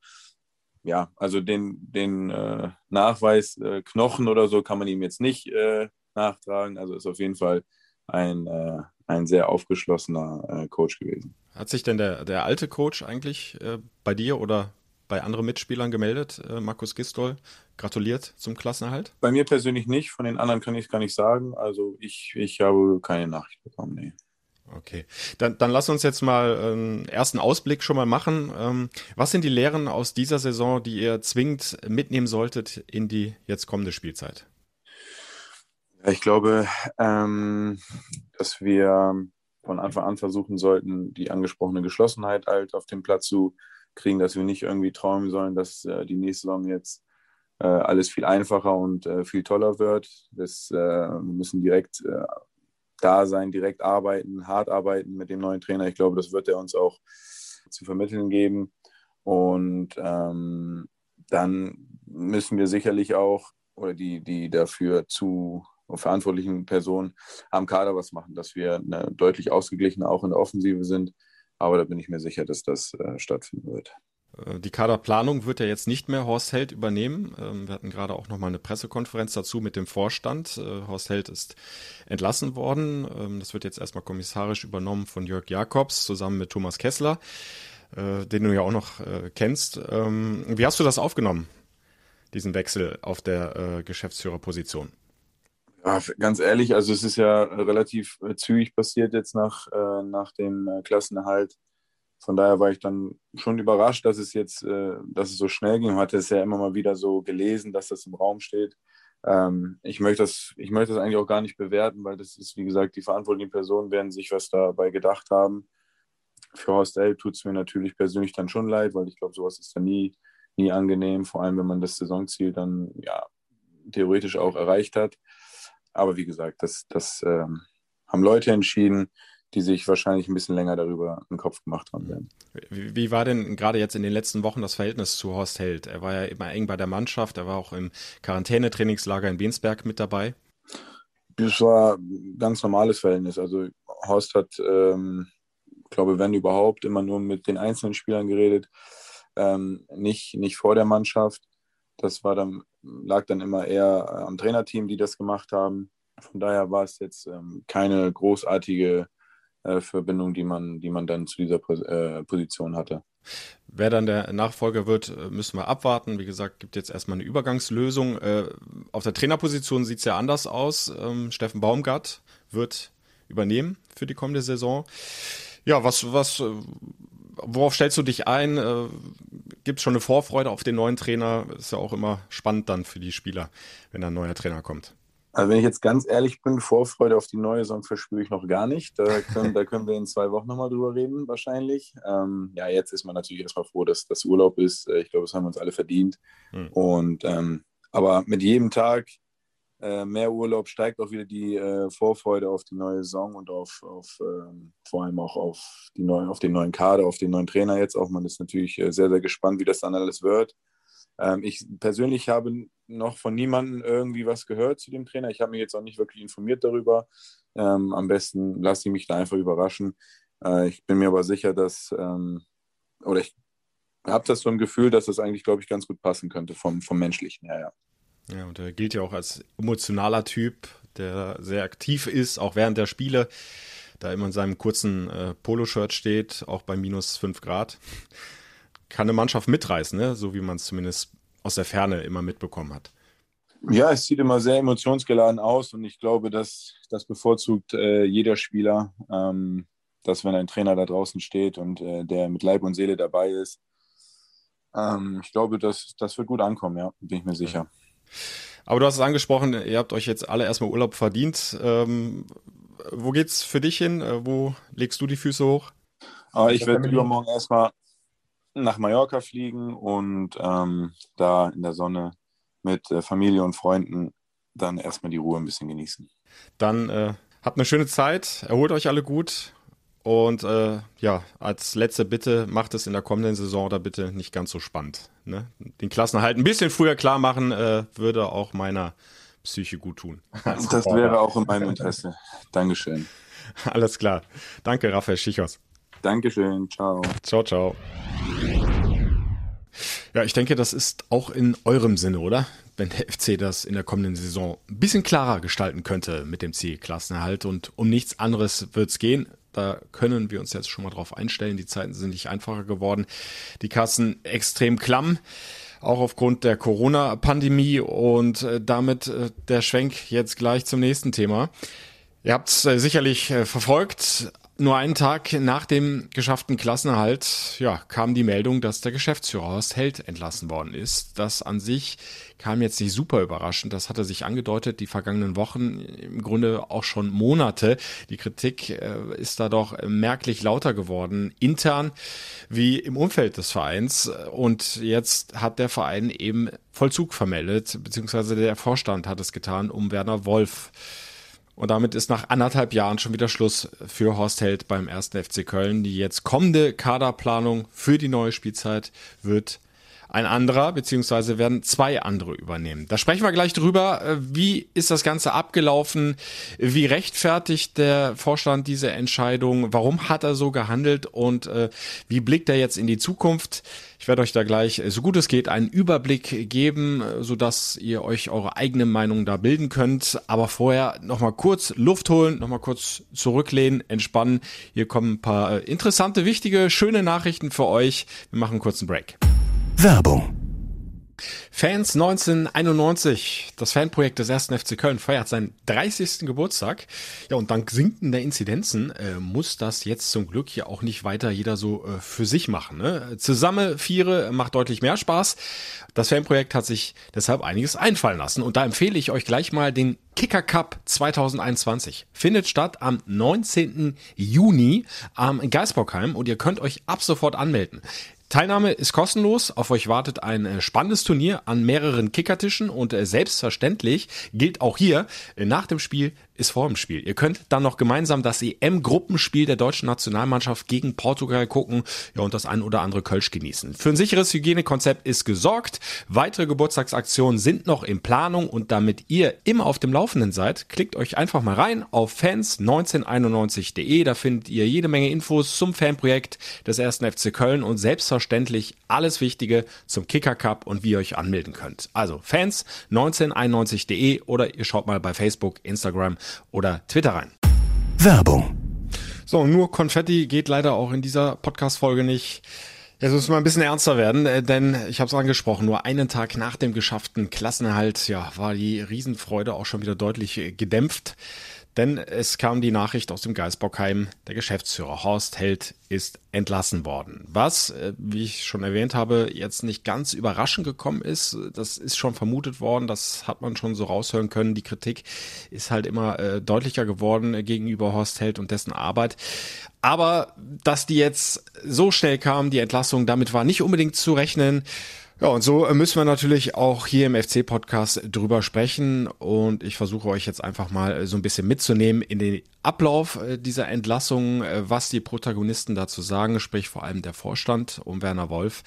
ja, also den, den äh, Nachweis äh, Knochen oder so kann man ihm jetzt nicht äh, nachtragen. Also ist auf jeden Fall ein, äh, ein sehr aufgeschlossener äh, Coach gewesen. Hat sich denn der, der alte Coach eigentlich äh, bei dir oder bei anderen Mitspielern gemeldet, Markus Gistol? Gratuliert zum Klassenerhalt? Bei mir persönlich nicht, von den anderen kann ich es gar nicht sagen. Also ich, ich habe keine Nachricht bekommen, nee. Okay, dann, dann lass uns jetzt mal einen ersten Ausblick schon mal machen. Ähm, was sind die Lehren aus dieser Saison, die ihr zwingend mitnehmen solltet in die jetzt kommende Spielzeit? Ich glaube, ähm, dass wir von Anfang an versuchen sollten, die angesprochene Geschlossenheit halt auf den Platz zu kriegen, dass wir nicht irgendwie träumen sollen, dass äh, die nächste Saison jetzt äh, alles viel einfacher und äh, viel toller wird. Das, äh, wir müssen direkt äh, da sein, direkt arbeiten, hart arbeiten mit dem neuen Trainer. Ich glaube, das wird er uns auch zu vermitteln geben. Und ähm, dann müssen wir sicherlich auch, oder die, die dafür zu verantwortlichen Personen am Kader was machen, dass wir deutlich ausgeglichener auch in der Offensive sind. Aber da bin ich mir sicher, dass das äh, stattfinden wird. Äh, die Kaderplanung wird ja jetzt nicht mehr Horst Held übernehmen. Ähm, wir hatten gerade auch noch mal eine Pressekonferenz dazu mit dem Vorstand. Äh, Horst Held ist entlassen worden. Ähm, das wird jetzt erstmal kommissarisch übernommen von Jörg Jakobs zusammen mit Thomas Kessler, äh, den du ja auch noch kennst. Ähm, wie hast du das aufgenommen, diesen Wechsel auf der Geschäftsführerposition? Ja, ganz ehrlich, also es ist ja relativ zügig passiert jetzt nach, nach dem Klassenerhalt von daher war ich dann schon überrascht, dass es jetzt, äh, dass es so schnell ging. Hatte es ja immer mal wieder so gelesen, dass das im Raum steht. Ähm, ich, möchte das, ich möchte das eigentlich auch gar nicht bewerten, weil das ist, wie gesagt, die verantwortlichen Personen werden sich was dabei gedacht haben. Für Horst L. tut es mir natürlich persönlich dann schon leid, weil ich glaube, sowas ist dann nie, nie angenehm, vor allem wenn man das Saisonziel dann ja theoretisch auch erreicht hat. Aber wie gesagt, das, das ähm, haben Leute entschieden die sich wahrscheinlich ein bisschen länger darüber einen Kopf gemacht haben werden. Wie, wie, war denn gerade jetzt in den letzten Wochen das Verhältnis zu Horst Held? Er war ja immer eng bei der Mannschaft, er war auch im Quarantänetrainingslager in Bensberg mit dabei. Das war ein ganz normales Verhältnis. Also Horst hat, ähm, glaube wenn überhaupt, immer nur mit den einzelnen Spielern geredet, ähm, nicht, nicht vor der Mannschaft. Das war dann, lag dann immer eher am Trainerteam, die das gemacht haben. Von daher war es jetzt ähm, keine großartige äh, Verbindung, die man, die man dann zu dieser äh, Position hatte. Wer dann der Nachfolger wird, äh, müssen wir abwarten. Wie gesagt, gibt jetzt erstmal eine Übergangslösung. Auf der Trainerposition sieht es ja anders aus. Ähm, Steffen Baumgart wird übernehmen für die kommende Saison. Ja, was, was, worauf stellst du dich ein? Gibt es schon eine Vorfreude auf den neuen Trainer? Ist ja auch immer spannend dann für die Spieler, wenn ein neuer Trainer kommt. Also wenn ich jetzt ganz ehrlich bin, Vorfreude auf die neue Saison verspüre ich noch gar nicht. Da können, da können wir in zwei Wochen nochmal drüber reden, wahrscheinlich. Ähm, ja, jetzt ist man natürlich erstmal froh, dass das Urlaub ist. Äh, ich glaube, das haben wir uns alle verdient. Mhm. Und ähm, aber mit jedem Tag äh, mehr Urlaub steigt auch wieder die äh, Vorfreude auf die neue Saison und auf, auf ähm, vor allem auch auf, die neuen, auf den neuen Kader, auf den neuen Trainer jetzt auch. Man ist natürlich äh, sehr, sehr gespannt, wie das dann alles wird. Ähm, ich persönlich habe noch von niemandem irgendwie was gehört zu dem Trainer. Ich habe mich jetzt auch nicht wirklich informiert darüber. Ähm, am besten lasse ich mich da einfach überraschen. Äh, ich bin mir aber sicher, dass, ähm, oder ich habe das so ein Gefühl, dass das eigentlich, glaube ich, ganz gut passen könnte vom, vom Menschlichen her, ja. Ja, und er gilt ja auch als emotionaler Typ, der sehr aktiv ist, auch während der Spiele, da immer in seinem kurzen äh, Poloshirt steht, auch bei minus 5 Grad kann eine Mannschaft mitreißen, ne? so wie man es zumindest aus der Ferne immer mitbekommen hat. Ja, es sieht immer sehr emotionsgeladen aus und ich glaube, dass das bevorzugt äh, jeder Spieler, ähm, dass wenn ein Trainer da draußen steht und äh, der mit Leib und Seele dabei ist, ähm, ich glaube, dass das wird gut ankommen, ja, bin ich mir sicher. Aber du hast es angesprochen, ihr habt euch jetzt alle erstmal Urlaub verdient. Ähm, wo geht's für dich hin? Äh, wo legst du die Füße hoch? Aber ich werde übermorgen erstmal nach Mallorca fliegen und ähm, da in der Sonne mit äh, Familie und Freunden dann erstmal die Ruhe ein bisschen genießen. Dann äh, habt eine schöne Zeit, erholt euch alle gut und äh, ja, als letzte Bitte, macht es in der kommenden Saison da bitte nicht ganz so spannend. Ne? Den Klassenerhalt ein bisschen früher klar machen, äh, würde auch meiner Psyche gut tun. Das wäre auch in meinem Interesse. Dankeschön. Alles klar. Danke, Raphael Schichos. Dankeschön. Ciao. Ciao, ciao. Ja, ich denke, das ist auch in eurem Sinne, oder? Wenn der FC das in der kommenden Saison ein bisschen klarer gestalten könnte mit dem Ziel Klassenerhalt und um nichts anderes wird es gehen. Da können wir uns jetzt schon mal drauf einstellen. Die Zeiten sind nicht einfacher geworden. Die Kassen extrem klamm auch aufgrund der Corona-Pandemie und äh, damit äh, der Schwenk jetzt gleich zum nächsten Thema. Ihr habt es äh, sicherlich verfolgt. Nur einen Tag nach dem geschafften Klassenerhalt ja, kam die Meldung, dass der Geschäftsführer Horst Held entlassen worden ist. Das an sich kam jetzt nicht super überraschend. Das hatte sich angedeutet die vergangenen Wochen, im Grunde auch schon Monate. Die Kritik äh, ist da doch merklich lauter geworden, intern wie im Umfeld des Vereins. Und jetzt hat der Verein eben Vollzug vermeldet, beziehungsweise der Vorstand hat es getan, um Werner Wolf und damit ist nach anderthalb Jahren schon wieder Schluss für Horst Held beim 1. FC Köln. Die jetzt kommende Kaderplanung für die neue Spielzeit wird ein anderer, beziehungsweise werden zwei andere übernehmen. Da sprechen wir gleich drüber. Äh, wie ist das Ganze abgelaufen? Wie rechtfertigt der Vorstand diese Entscheidung? Warum hat er so gehandelt? Und äh, wie blickt er jetzt in die Zukunft? Ich werde euch da gleich, äh, so gut es geht, einen Überblick geben, äh, sodass ihr euch eure eigene Meinung da bilden könnt. Aber vorher nochmal kurz Luft holen, nochmal kurz zurücklehnen, entspannen. Hier kommen ein paar interessante, wichtige, schöne Nachrichten für euch. Wir machen einen kurzen Break. Werbung Fans 1991, das Fanprojekt des 1. FC Köln feiert seinen 30. Geburtstag. Ja, und dank sinkender Inzidenzen äh, muss das jetzt zum Glück ja auch nicht weiter jeder so äh, für sich machen. Ne? Zusammen Viere macht deutlich mehr Spaß. Das Fanprojekt hat sich deshalb einiges einfallen lassen und da empfehle ich euch gleich mal den Kicker Cup 2021. Findet statt am 19. Juni am Geisbockheim und ihr könnt euch ab sofort anmelden. Teilnahme ist kostenlos. Auf euch wartet ein äh, spannendes Turnier an mehreren Kickertischen und äh, selbstverständlich gilt auch hier, äh, nach dem Spiel ist vor dem Spiel. Ihr könnt dann noch gemeinsam das EM-Gruppenspiel der deutschen Nationalmannschaft gegen Portugal gucken ja, und das ein oder andere Kölsch genießen. Für ein sicheres Hygienekonzept ist gesorgt. Weitere Geburtstagsaktionen sind noch in Planung und damit ihr immer auf dem Laufenden seid, klickt euch einfach mal rein auf fans1991.de. Da findet ihr jede Menge Infos zum Fanprojekt des ersten FC Köln und selbstverständlich alles Wichtige zum Kicker Cup und wie ihr euch anmelden könnt. Also fans1991.de oder ihr schaut mal bei Facebook, Instagram oder Twitter rein. Werbung. So, nur Konfetti geht leider auch in dieser Podcast-Folge nicht. Jetzt müssen wir ein bisschen ernster werden, äh, denn ich habe es angesprochen, nur einen Tag nach dem geschafften Klassenerhalt, ja, war die Riesenfreude auch schon wieder deutlich äh, gedämpft. Denn es kam die Nachricht aus dem Geisbockheim, der Geschäftsführer Horst Held ist entlassen worden. Was, äh, wie ich schon erwähnt habe, jetzt nicht ganz überraschend gekommen ist. Das ist schon vermutet worden, das hat man schon so raushören können. Die Kritik ist halt immer äh, deutlicher geworden gegenüber Horst Held und dessen Arbeit. Aber dass die jetzt so schnell kam, die Entlassung, damit war nicht unbedingt zu rechnen. Ja, und so müssen wir natürlich auch hier im FC-Podcast drüber sprechen. Und ich versuche euch jetzt einfach mal so ein bisschen mitzunehmen in den Ablauf äh, dieser Entlassung, äh, was die Protagonisten dazu sagen, sprich vor allem der Vorstand um Werner Wolf.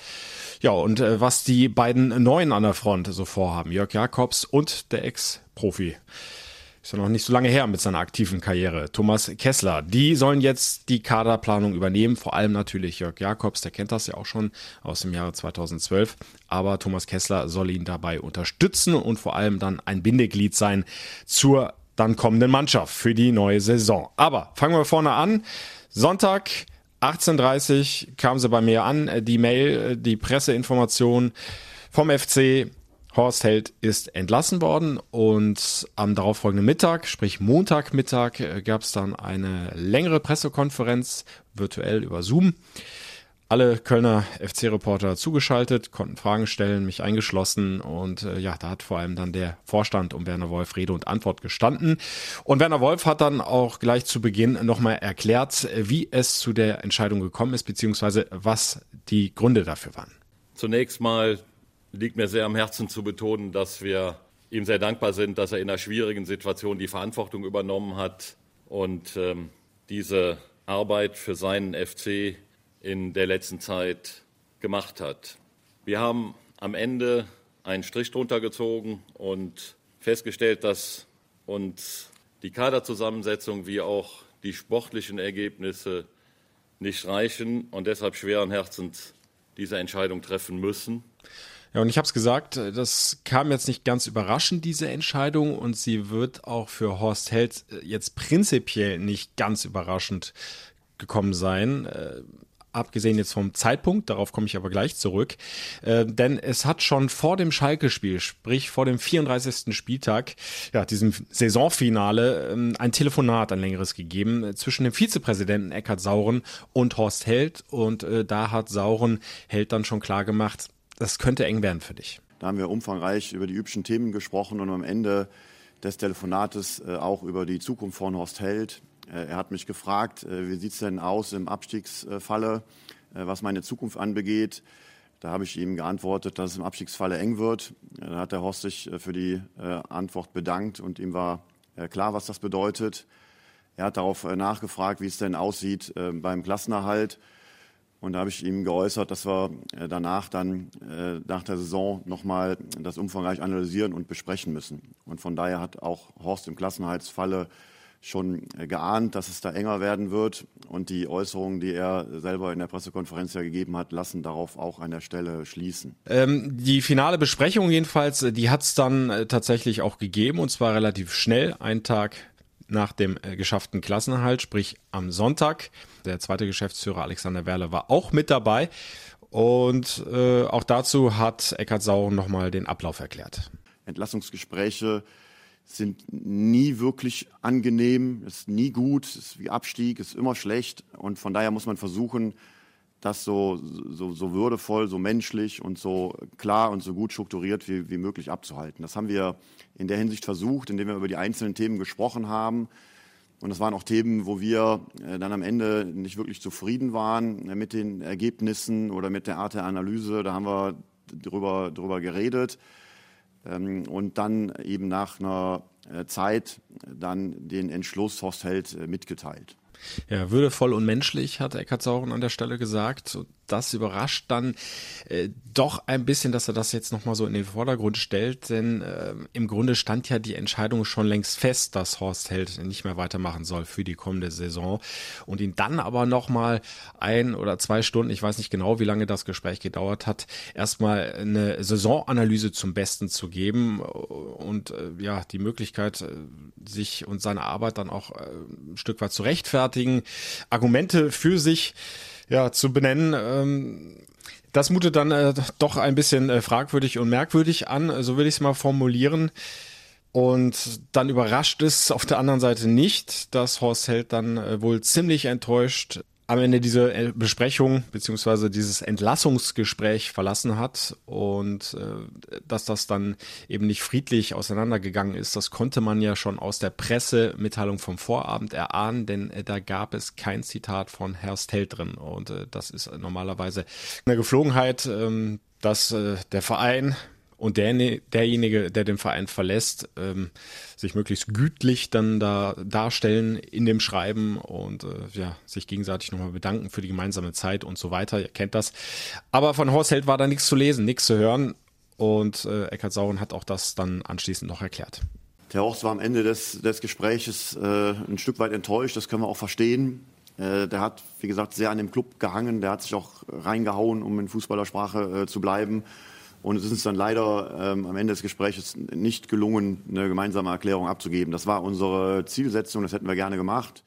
Ja, und äh, was die beiden Neuen an der Front so vorhaben, Jörg Jakobs und der Ex-Profi. Ist ja noch nicht so lange her mit seiner aktiven Karriere. Thomas Kessler. Die sollen jetzt die Kaderplanung übernehmen. Vor allem natürlich Jörg Jakobs. Der kennt das ja auch schon aus dem Jahre 2012. Aber Thomas Kessler soll ihn dabei unterstützen und vor allem dann ein Bindeglied sein zur dann kommenden Mannschaft für die neue Saison. Aber fangen wir vorne an. Sonntag 18.30 kam sie bei mir an, die Mail, die Presseinformation vom FC. Horst Held ist entlassen worden und am darauffolgenden Mittag, sprich Montagmittag, äh, gab es dann eine längere Pressekonferenz virtuell über Zoom. Alle Kölner FC-Reporter zugeschaltet, konnten Fragen stellen, mich eingeschlossen und äh, ja, da hat vor allem dann der Vorstand um Werner Wolf Rede und Antwort gestanden. Und Werner Wolf hat dann auch gleich zu Beginn nochmal erklärt, wie es zu der Entscheidung gekommen ist, beziehungsweise was die Gründe dafür waren. Zunächst mal liegt mir sehr am Herzen zu betonen, dass wir ihm sehr dankbar sind, dass er in einer schwierigen Situation die Verantwortung übernommen hat und ähm, diese Arbeit für seinen FC in der letzten Zeit gemacht hat. Wir haben am Ende einen Strich drunter gezogen und festgestellt, dass uns die Kaderzusammensetzung wie auch die sportlichen Ergebnisse nicht reichen und deshalb schweren Herzens diese Entscheidung treffen müssen. Ja, und ich habe es gesagt, das kam jetzt nicht ganz überraschend, diese Entscheidung, und sie wird auch für Horst Held jetzt prinzipiell nicht ganz überraschend gekommen sein. Äh, abgesehen jetzt vom Zeitpunkt, darauf komme ich aber gleich zurück. Äh, denn es hat schon vor dem Schalke-Spiel, sprich vor dem 34. Spieltag, ja, diesem Saisonfinale, ähm, ein Telefonat, ein längeres gegeben äh, zwischen dem Vizepräsidenten Eckhard Sauren und Horst Held. Und äh, da hat Sauren Held dann schon klar gemacht, das könnte eng werden für dich. Da haben wir umfangreich über die üblichen Themen gesprochen und am Ende des Telefonates äh, auch über die Zukunft von Horst Held. Äh, er hat mich gefragt, äh, wie sieht es denn aus im Abstiegsfalle, was meine Zukunft anbegeht. Da habe ich ihm geantwortet, dass es im Abstiegsfalle eng wird. Da hat der Horst sich für die Antwort bedankt und ihm war klar, was das bedeutet. Er hat darauf nachgefragt, wie es denn aussieht beim Klassenerhalt. Und da habe ich ihm geäußert, dass wir danach dann nach der Saison nochmal das umfangreich analysieren und besprechen müssen. Und von daher hat auch Horst im Klassenhaltsfalle schon äh, geahnt, dass es da enger werden wird. Und die Äußerungen, die er selber in der Pressekonferenz ja gegeben hat, lassen darauf auch an der Stelle schließen. Ähm, die finale Besprechung jedenfalls, äh, die hat es dann äh, tatsächlich auch gegeben und zwar relativ schnell, einen Tag nach dem äh, geschafften Klassenerhalt, sprich am Sonntag. Der zweite Geschäftsführer Alexander Werle war auch mit dabei. Und äh, auch dazu hat Eckhard Sauren nochmal den Ablauf erklärt. Entlassungsgespräche sind nie wirklich angenehm, ist nie gut, ist wie Abstieg, ist immer schlecht. Und von daher muss man versuchen, das so, so, so würdevoll, so menschlich und so klar und so gut strukturiert wie, wie möglich abzuhalten. Das haben wir in der Hinsicht versucht, indem wir über die einzelnen Themen gesprochen haben. Und das waren auch Themen, wo wir äh, dann am Ende nicht wirklich zufrieden waren äh, mit den Ergebnissen oder mit der Art der Analyse. Da haben wir drüber, drüber geredet. Ähm, und dann eben nach einer äh, Zeit dann den Entschluss Horst Held mitgeteilt. Ja, würdevoll und menschlich, hat Eckhard Sauren an der Stelle gesagt das überrascht dann äh, doch ein bisschen, dass er das jetzt nochmal so in den Vordergrund stellt, denn äh, im Grunde stand ja die Entscheidung schon längst fest, dass Horst Held nicht mehr weitermachen soll für die kommende Saison und ihn dann aber nochmal ein oder zwei Stunden, ich weiß nicht genau, wie lange das Gespräch gedauert hat, erstmal eine Saisonanalyse zum Besten zu geben und äh, ja, die Möglichkeit, äh, sich und seine Arbeit dann auch äh, ein Stück weit zu rechtfertigen, Argumente für sich ja, zu benennen. Ähm, das mutet dann äh, doch ein bisschen äh, fragwürdig und merkwürdig an, so will ich es mal formulieren. Und dann überrascht es auf der anderen Seite nicht, dass Horst Held dann äh, wohl ziemlich enttäuscht am Ende diese äh, Besprechung beziehungsweise dieses Entlassungsgespräch verlassen hat und äh, dass das dann eben nicht friedlich auseinandergegangen ist, das konnte man ja schon aus der Pressemitteilung vom Vorabend erahnen, denn äh, da gab es kein Zitat von Herr Stell drin und äh, das ist normalerweise eine Geflogenheit, ähm, dass äh, der Verein und der, derjenige, der den Verein verlässt, ähm, sich möglichst gütlich dann da darstellen in dem Schreiben und äh, ja, sich gegenseitig nochmal bedanken für die gemeinsame Zeit und so weiter. Ihr kennt das. Aber von Horst Held war da nichts zu lesen, nichts zu hören. Und äh, Eckhard Sauren hat auch das dann anschließend noch erklärt. Der Horst war am Ende des, des Gespräches äh, ein Stück weit enttäuscht, das können wir auch verstehen. Äh, der hat, wie gesagt, sehr an dem Club gehangen, der hat sich auch reingehauen, um in Fußballersprache äh, zu bleiben. Und es ist uns dann leider ähm, am Ende des Gesprächs nicht gelungen, eine gemeinsame Erklärung abzugeben. Das war unsere Zielsetzung, das hätten wir gerne gemacht.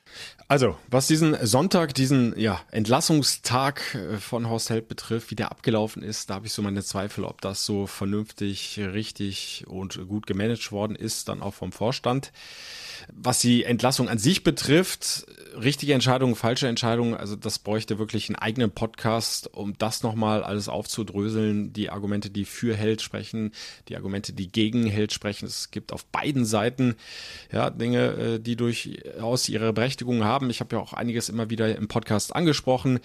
Also, was diesen Sonntag, diesen ja, Entlassungstag äh, von Horst Held betrifft, wie der abgelaufen ist, da habe ich so meine Zweifel, ob das so vernünftig, richtig und gut gemanagt worden ist, dann auch vom Vorstand. Was die Entlassung an sich betrifft, richtige Entscheidungen, falsche Entscheidungen, also das bräuchte wirklich einen eigenen Podcast, um das nochmal alles aufzudröseln. Die Argumente, die für Held sprechen, die Argumente, die gegen Held sprechen. Es gibt auf beiden Seiten ja Dinge, äh, die durchaus ihre Berechtigung haben. Ich habe ja auch einiges immer wieder im Podcast angesprochen.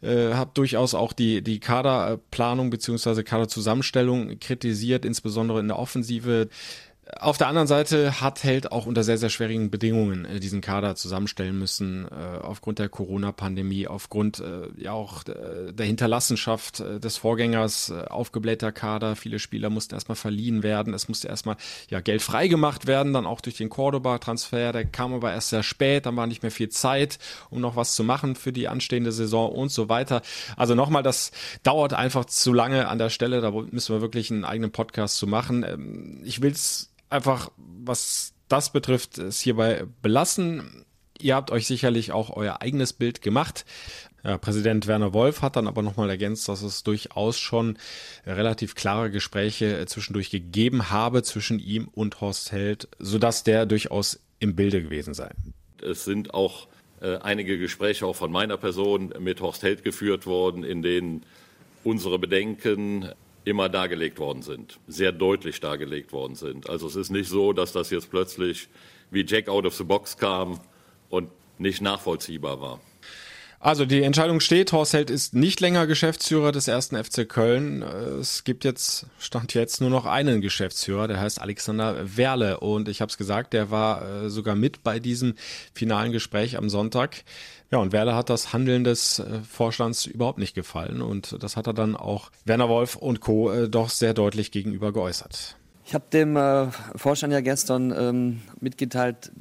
Äh, habe durchaus auch die, die Kaderplanung beziehungsweise Kaderzusammenstellung kritisiert, insbesondere in der Offensive Auf der anderen Seite hat Held auch unter sehr, sehr schwierigen Bedingungen äh, diesen Kader zusammenstellen müssen, äh, aufgrund der Corona-Pandemie, aufgrund äh, ja auch der Hinterlassenschaft des Vorgängers, äh, aufgeblähter Kader. Viele Spieler mussten erstmal verliehen werden, es musste erstmal ja, Geld freigemacht werden, dann auch durch den Cordoba-Transfer, der kam aber erst sehr spät, dann war nicht mehr viel Zeit, um noch was zu machen für die anstehende Saison und so weiter. Also nochmal, das dauert einfach zu lange an der Stelle, da müssen wir wirklich einen eigenen Podcast zu machen. Ähm, ich will es einfach, was das betrifft, es hierbei belassen. Ihr habt euch sicherlich auch euer eigenes Bild gemacht. Ja, Präsident Werner Wolf hat dann aber nochmal ergänzt, dass es durchaus schon relativ klare Gespräche zwischendurch gegeben habe zwischen ihm und Horst Held, sodass der durchaus im Bilde gewesen sei. Es sind auch äh, einige Gespräche auch von meiner Person mit Horst Held geführt worden, in denen unsere Bedenken immer dargelegt worden sind, sehr deutlich dargelegt worden sind. Also es ist nicht so, dass das jetzt plötzlich wie Jack out of the box kam und nicht nachvollziehbar war. Also die Entscheidung steht, Horst Held ist nicht länger Geschäftsführer des ersten FC Köln. Es gibt jetzt, stand jetzt nur noch einen Geschäftsführer, der heißt Alexander Werle. Und ich habe es gesagt, der war äh, sogar mit bei diesem finalen Gespräch am Sonntag. Ja, und Werle hat das Handeln des äh, Vorstands überhaupt nicht gefallen. Und das hat er dann auch Werner Wolf und Co. Äh, doch sehr deutlich gegenüber geäußert. Ich habe dem äh, Vorstand ja gestern ähm, mitgeteilt,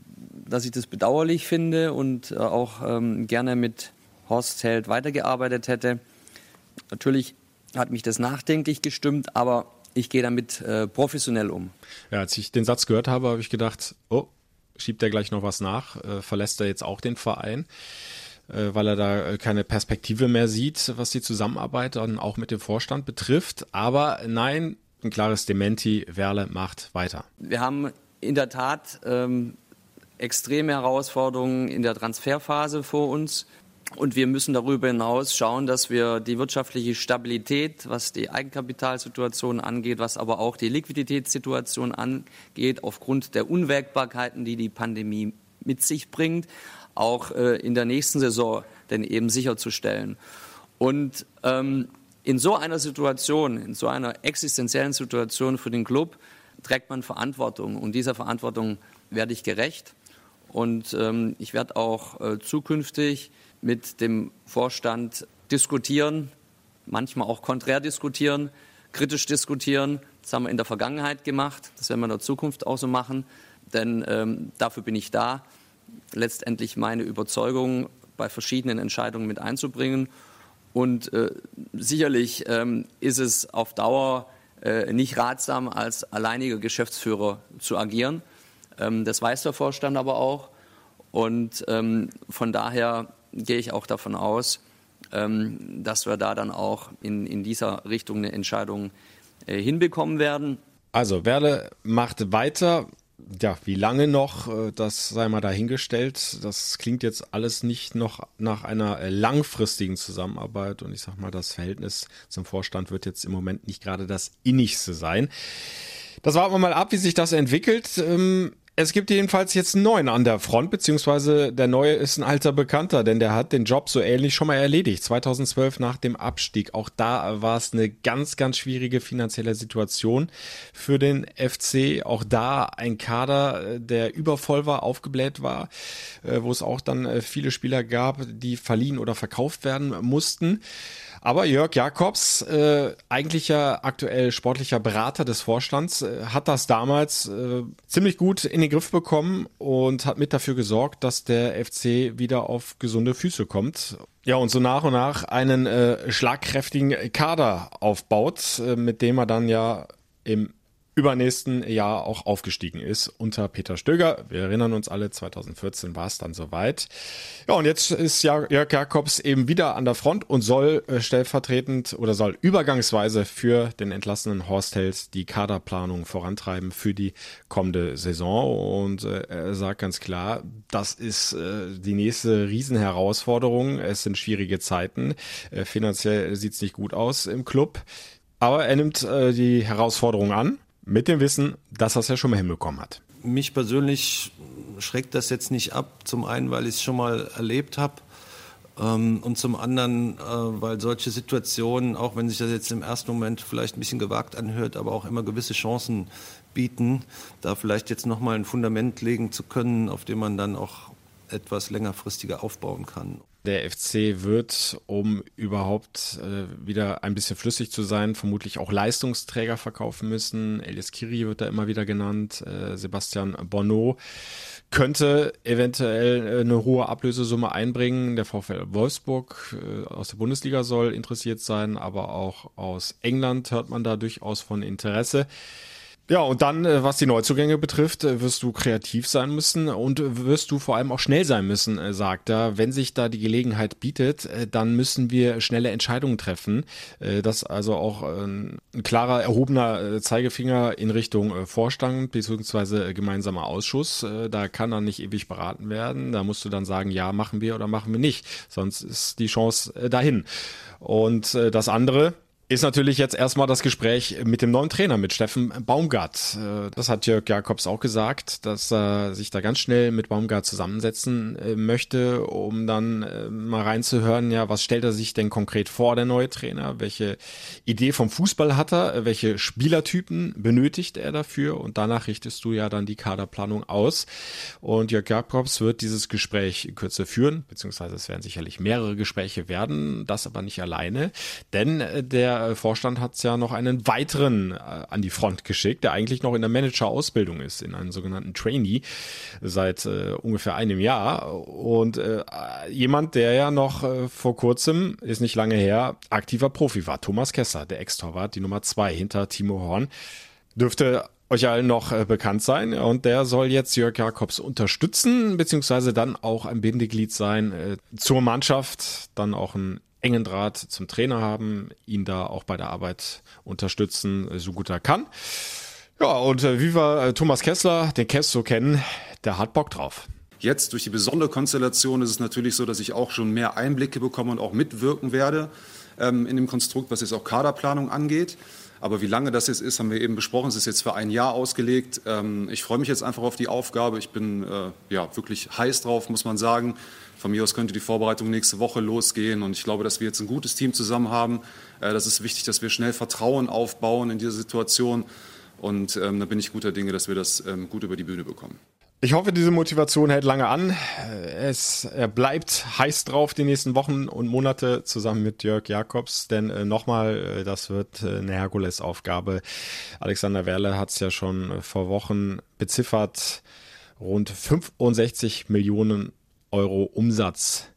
dass ich das bedauerlich finde und äh, auch ähm, gerne mit Horst Held weitergearbeitet hätte. Natürlich hat mich das nachdenklich gestimmt, aber ich gehe damit äh, professionell um. Ja, als ich den Satz gehört habe, habe ich gedacht, oh, schiebt er gleich noch was nach? Äh, verlässt er jetzt auch den Verein? Äh, weil er da äh, keine Perspektive mehr sieht, was die Zusammenarbeit dann auch mit dem Vorstand betrifft. Aber nein, ein klares Dementi, Werle macht weiter. Wir haben in der Tat ähm, extreme Herausforderungen in der Transferphase vor uns. Und wir müssen darüber hinaus schauen, dass wir die wirtschaftliche Stabilität, was die Eigenkapitalsituation angeht, was aber auch die Liquiditätssituation angeht, aufgrund der Unwägbarkeiten, die die Pandemie mit sich bringt, auch äh, in der nächsten Saison denn eben sicherzustellen. Und ähm, in so einer Situation, in so einer existenziellen Situation für den Club, trägt man Verantwortung. Und dieser Verantwortung werde ich gerecht. Und ähm, ich werde auch äh, zukünftig mit dem Vorstand diskutieren, manchmal auch konträr diskutieren, kritisch diskutieren. Das haben wir in der Vergangenheit gemacht, das werden wir in der Zukunft auch so machen, denn ähm, dafür bin ich da, letztendlich meine Überzeugung bei verschiedenen Entscheidungen mit einzubringen. Und äh, sicherlich ähm, ist es auf Dauer äh, nicht ratsam, als alleiniger Geschäftsführer zu agieren. Ähm, das weiß der Vorstand aber auch. Und ähm, von daher gehe ich auch davon aus, ähm, dass wir da dann auch in, in dieser Richtung eine Entscheidung äh, hinbekommen werden. Also Werle macht weiter. Ja, wie lange noch, äh, das sei mal dahingestellt. Das klingt jetzt alles nicht noch nach einer äh, langfristigen Zusammenarbeit und ich sag mal, das Verhältnis zum Vorstand wird jetzt im Moment nicht gerade das innigste sein. Das warten wir mal ab, wie sich das entwickelt. Es gibt jedenfalls jetzt einen neuen an der Front, beziehungsweise der neue ist ein alter Bekannter, denn der hat den Job so ähnlich schon mal erledigt. 2012 nach dem Abstieg. Auch da war es eine ganz, ganz schwierige finanzielle Situation für den FC. Auch da ein Kader, der übervoll war, aufgebläht war, äh, wo es auch dann äh, viele Spieler gab, die verliehen oder verkauft werden mussten. Aber Jörg Jakobs, äh, eigentlicher aktuell sportlicher Berater des Vorstands, äh, hat das damals äh, ziemlich gut in den Griff bekommen und hat mit dafür gesorgt, dass der FC wieder auf gesunde Füße kommt. Ja, und so nach und nach einen äh, schlagkräftigen Kader aufbaut, äh, mit dem er dann ja im übernächsten Jahr auch aufgestiegen ist unter Peter Stöger. Wir erinnern uns alle, 2014 war es dann soweit. Ja, und jetzt ist Jörg Jakobs eben wieder an der Front und soll äh, stellvertretend oder soll übergangsweise für den entlassenen Horst Held die Kaderplanung vorantreiben für die kommende Saison. Und äh, er sagt ganz klar, das ist äh, die nächste Riesenherausforderung. Es sind schwierige Zeiten. finanziell sieht es nicht gut aus im Club. Aber er nimmt die Herausforderung an mit dem Wissen, dass er es ja schon mal hinbekommen hat. Mich persönlich schreckt das jetzt nicht ab. Zum einen, weil ich es schon mal erlebt habe. Ähm, und zum anderen, äh, weil solche Situationen, auch wenn sich das jetzt im ersten Moment vielleicht ein bisschen gewagt anhört, aber auch immer gewisse Chancen bieten, da vielleicht jetzt nochmal ein Fundament legen zu können, auf dem man dann auch etwas längerfristiger aufbauen kann. Der FC wird, um überhaupt äh, wieder ein bisschen flüssig zu sein, vermutlich auch Leistungsträger verkaufen müssen. Elias Kiri wird da immer wieder genannt, äh, Sebastian Bonneau könnte eventuell äh, eine hohe Ablösesumme einbringen. Der VfL Wolfsburg äh, aus der Bundesliga soll interessiert sein, aber auch aus England hört man da durchaus von Interesse. Ja, und dann, äh, was die Neuzugänge betrifft, äh, wirst du kreativ sein müssen und wirst du vor allem auch schnell sein müssen, äh, sagt er. Wenn sich da die Gelegenheit bietet, dann müssen wir schnelle Entscheidungen treffen. Das also auch ein klarer, erhobener Zeigefinger in Richtung Vorstand bzw. gemeinsamer Ausschuss. Da kann dann nicht ewig beraten werden. Da musst du dann sagen, ja, machen wir oder machen wir nicht. Sonst ist die Chance dahin. Und das andere, ist natürlich jetzt erstmal das Gespräch mit dem neuen Trainer, mit Steffen Baumgart. Äh, das hat Jörg Jakobs auch gesagt, dass er sich da ganz schnell mit Baumgart zusammensetzen äh, möchte, um dann äh, mal reinzuhören, ja, was stellt er sich denn konkret vor, der neue Trainer? Welche Idee vom Fußball hat er? Welche Spielertypen benötigt er dafür? Und danach richtest du ja dann die Kaderplanung aus. Und Jörg Jakobs wird dieses Gespräch in Kürze führen, beziehungsweise es werden sicherlich mehrere Gespräche werden, das aber nicht alleine, denn der der Vorstand hat ja noch einen weiteren äh, an die Front geschickt, der eigentlich noch in der Manager-Ausbildung ist, in einem sogenannten Trainee seit äh, ungefähr einem Jahr. Und äh, jemand, der ja noch äh, vor kurzem, ist nicht lange her, aktiver Profi war, Thomas Kessler, der Ex-Torwart, die Nummer zwei hinter Timo Horn, dürfte euch allen noch äh, bekannt sein. Und der soll jetzt Jörg Jakobs unterstützen, beziehungsweise dann auch ein Bindeglied sein äh, zur Mannschaft, dann auch ein engen Draht zum Trainer haben, ihn da auch bei der Arbeit unterstützen, so gut er kann. Ja, und äh, wie wir äh, Thomas Kessler, den Kess so kennen, der hat Bock drauf. Jetzt durch die besondere Konstellation ist es natürlich so, dass ich auch schon mehr Einblicke bekomme und auch mitwirken werde ähm, in dem Konstrukt, was jetzt auch Kaderplanung angeht. Aber wie lange das jetzt ist, haben wir eben besprochen. Es ist jetzt für ein Jahr ausgelegt. Ähm, ich freue mich jetzt einfach auf die Aufgabe. Ich bin äh, ja wirklich heiß drauf, muss man sagen. Von mir aus könnte die Vorbereitung nächste Woche losgehen. Und ich glaube, dass wir jetzt ein gutes Team zusammen haben. Äh, das ist wichtig, dass wir schnell Vertrauen aufbauen in dieser Situation. Und ähm, da bin ich guter Dinge, dass wir das ähm, gut über die Bühne bekommen. Ich hoffe, diese Motivation hält lange an. Es, er bleibt heiß drauf die nächsten Wochen und Monate zusammen mit Jörg Jakobs, denn äh, nochmal, äh, das wird äh, eine Herkulesaufgabe. Alexander Werle hat es ja schon vor Wochen beziffert. Rund 65 Millionen Euro Umsatz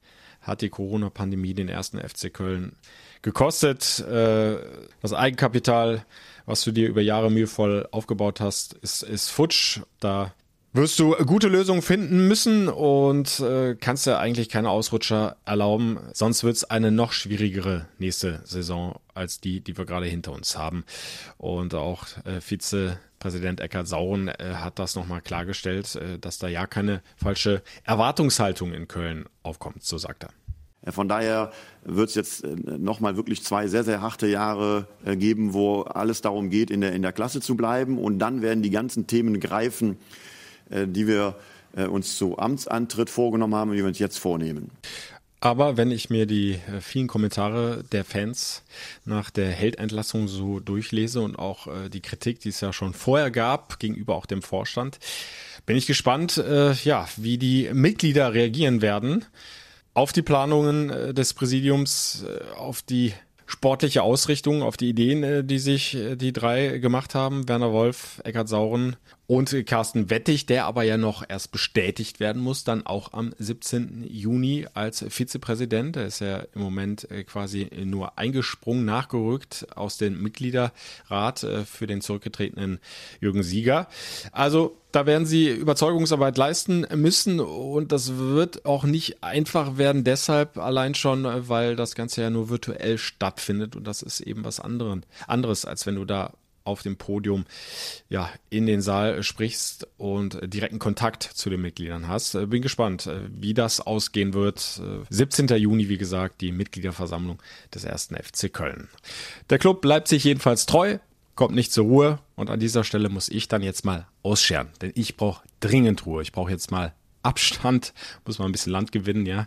hat die Corona-Pandemie den ersten FC Köln gekostet. Äh, das Eigenkapital, was du dir über Jahre mühevoll aufgebaut hast, ist, ist futsch. Da wirst du gute Lösungen finden müssen und äh, kannst ja eigentlich keine Ausrutscher erlauben. Sonst wird es eine noch schwierigere nächste Saison als die, die wir gerade hinter uns haben. Und auch äh, Vizepräsident Eckhard Sauren äh, hat das nochmal klargestellt, äh, dass da ja keine falsche Erwartungshaltung in Köln aufkommt, so sagt er. Von daher wird es jetzt äh, nochmal wirklich zwei sehr, sehr harte Jahre äh, geben, wo alles darum geht, in der, in der Klasse zu bleiben. Und dann werden die ganzen Themen greifen, die wir äh, uns zu Amtsantritt vorgenommen haben und die wir uns jetzt vornehmen. Aber wenn ich mir die äh, vielen Kommentare der Fans nach der Heldentlassung so durchlese und auch die Kritik, die es ja schon vorher gab, gegenüber auch dem Vorstand, bin ich gespannt, ja, wie die Mitglieder reagieren werden auf die Planungen des Präsidiums, auf die sportliche Ausrichtung, auf die Ideen, die sich die drei gemacht haben. Werner Wolf, Eckhard Sauren und Carsten Wettig, der aber ja noch erst bestätigt werden muss, dann auch am 17. Juni als Vizepräsident. Er ist ja im Moment äh, quasi nur eingesprungen, nachgerückt aus dem Mitgliederrat äh, für den zurückgetretenen Jürgen Sieger. Also da werden sie Überzeugungsarbeit leisten müssen und das wird auch nicht einfach werden, deshalb allein schon, weil das Ganze ja nur virtuell stattfindet und das ist eben was anderen, anderes, als wenn du da auf dem Podium ja in den Saal sprichst und direkten Kontakt zu den Mitgliedern hast. Äh, bin gespannt, äh, wie das ausgehen wird. 17. Äh, Juni, wie gesagt, die Mitgliederversammlung des ersten FC Köln. Der Club bleibt sich jedenfalls treu, kommt nicht zur Ruhe und an dieser Stelle muss ich dann jetzt mal ausscheren, denn ich brauche dringend Ruhe. Ich brauche jetzt mal Abstand, muss mal ein bisschen Land gewinnen, ja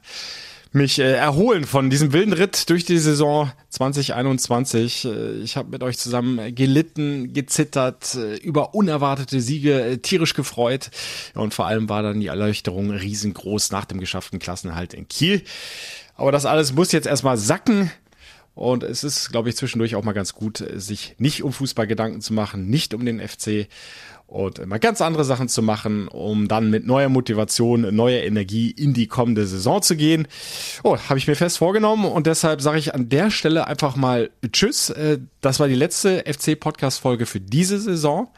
mich äh, erholen von diesem wilden Ritt durch die Saison 2021. Äh, ich habe mit euch zusammen gelitten, gezittert, äh, über unerwartete Siege äh, tierisch gefreut. Und vor allem war dann die Erleuchterung riesengroß nach dem geschafften Klassenerhalt in Kiel. Aber das alles muss jetzt erstmal sacken. Und es ist, glaube ich, zwischendurch auch mal ganz gut, sich nicht um Fußball Gedanken zu machen, nicht um den FC und mal ganz andere Sachen zu machen, um dann mit neuer Motivation, neuer Energie in die kommende Saison zu gehen. Oh, habe ich mir fest vorgenommen und deshalb sage ich an der Stelle einfach mal Tschüss. Äh, das war die letzte FC-Podcast-Folge für diese Saison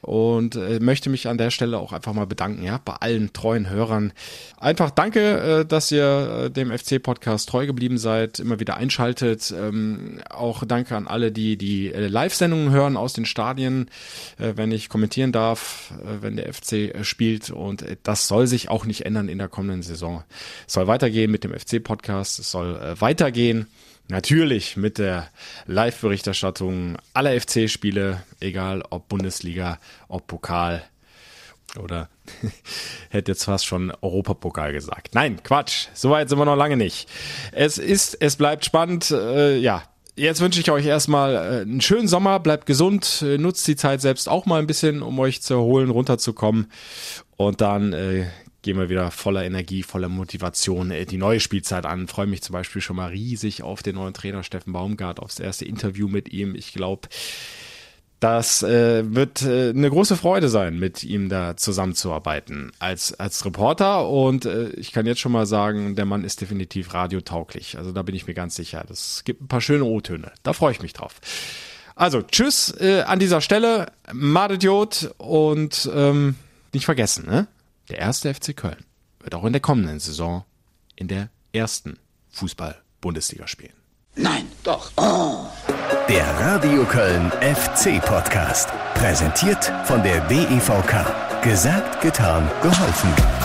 und äh, möchte mich an der Stelle auch einfach mal bedanken, ja, bei allen treuen Hörern. Einfach danke, äh, dass ihr äh, dem FC-Podcast treu geblieben seid, immer wieder einschaltet. Ähm, auch danke an alle, die die äh, Live-Sendungen hören aus den Stadien, äh, wenn ich kommentieren darf, äh, wenn der FC äh, spielt. Und äh, das soll sich auch nicht ändern in der kommenden Saison. Es soll weitergehen mit dem FC-Podcast, es soll äh, weitergehen Natürlich mit der Live-Berichterstattung aller FC-Spiele, egal ob Bundesliga, ob Pokal oder hätte jetzt fast schon Europapokal gesagt. Nein, Quatsch. Soweit sind wir noch lange nicht. Es ist, es bleibt spannend. Äh, ja, Jetzt wünsche ich euch erstmal äh, einen schönen Sommer, bleibt gesund, äh, nutzt die Zeit selbst auch mal ein bisschen, um euch zu erholen, runterzukommen. Und dann äh, gehen wir wieder voller Energie, voller Motivation äh, die neue Spielzeit an. Freue mich zum Beispiel schon mal riesig auf den neuen Trainer Steffen Baumgart, aufs erste Interview mit ihm. Ich glaube, das äh, wird äh, eine große Freude sein, mit ihm da zusammenzuarbeiten als, als Reporter. Und äh, ich kann jetzt schon mal sagen, der Mann ist definitiv radiotauglich. Also da bin ich mir ganz sicher. Das gibt ein paar schöne O-Töne. Da freue ich mich drauf. Also, tschüss äh, an dieser Stelle. Madediot und ähm, nicht vergessen, ne? Der erste FC Köln wird auch in der kommenden Saison in der ersten Fußball-Bundesliga spielen. Nein, doch. Oh. Der Radio Köln FC Podcast. Präsentiert von der DEVK. Gesagt, getan, geholfen.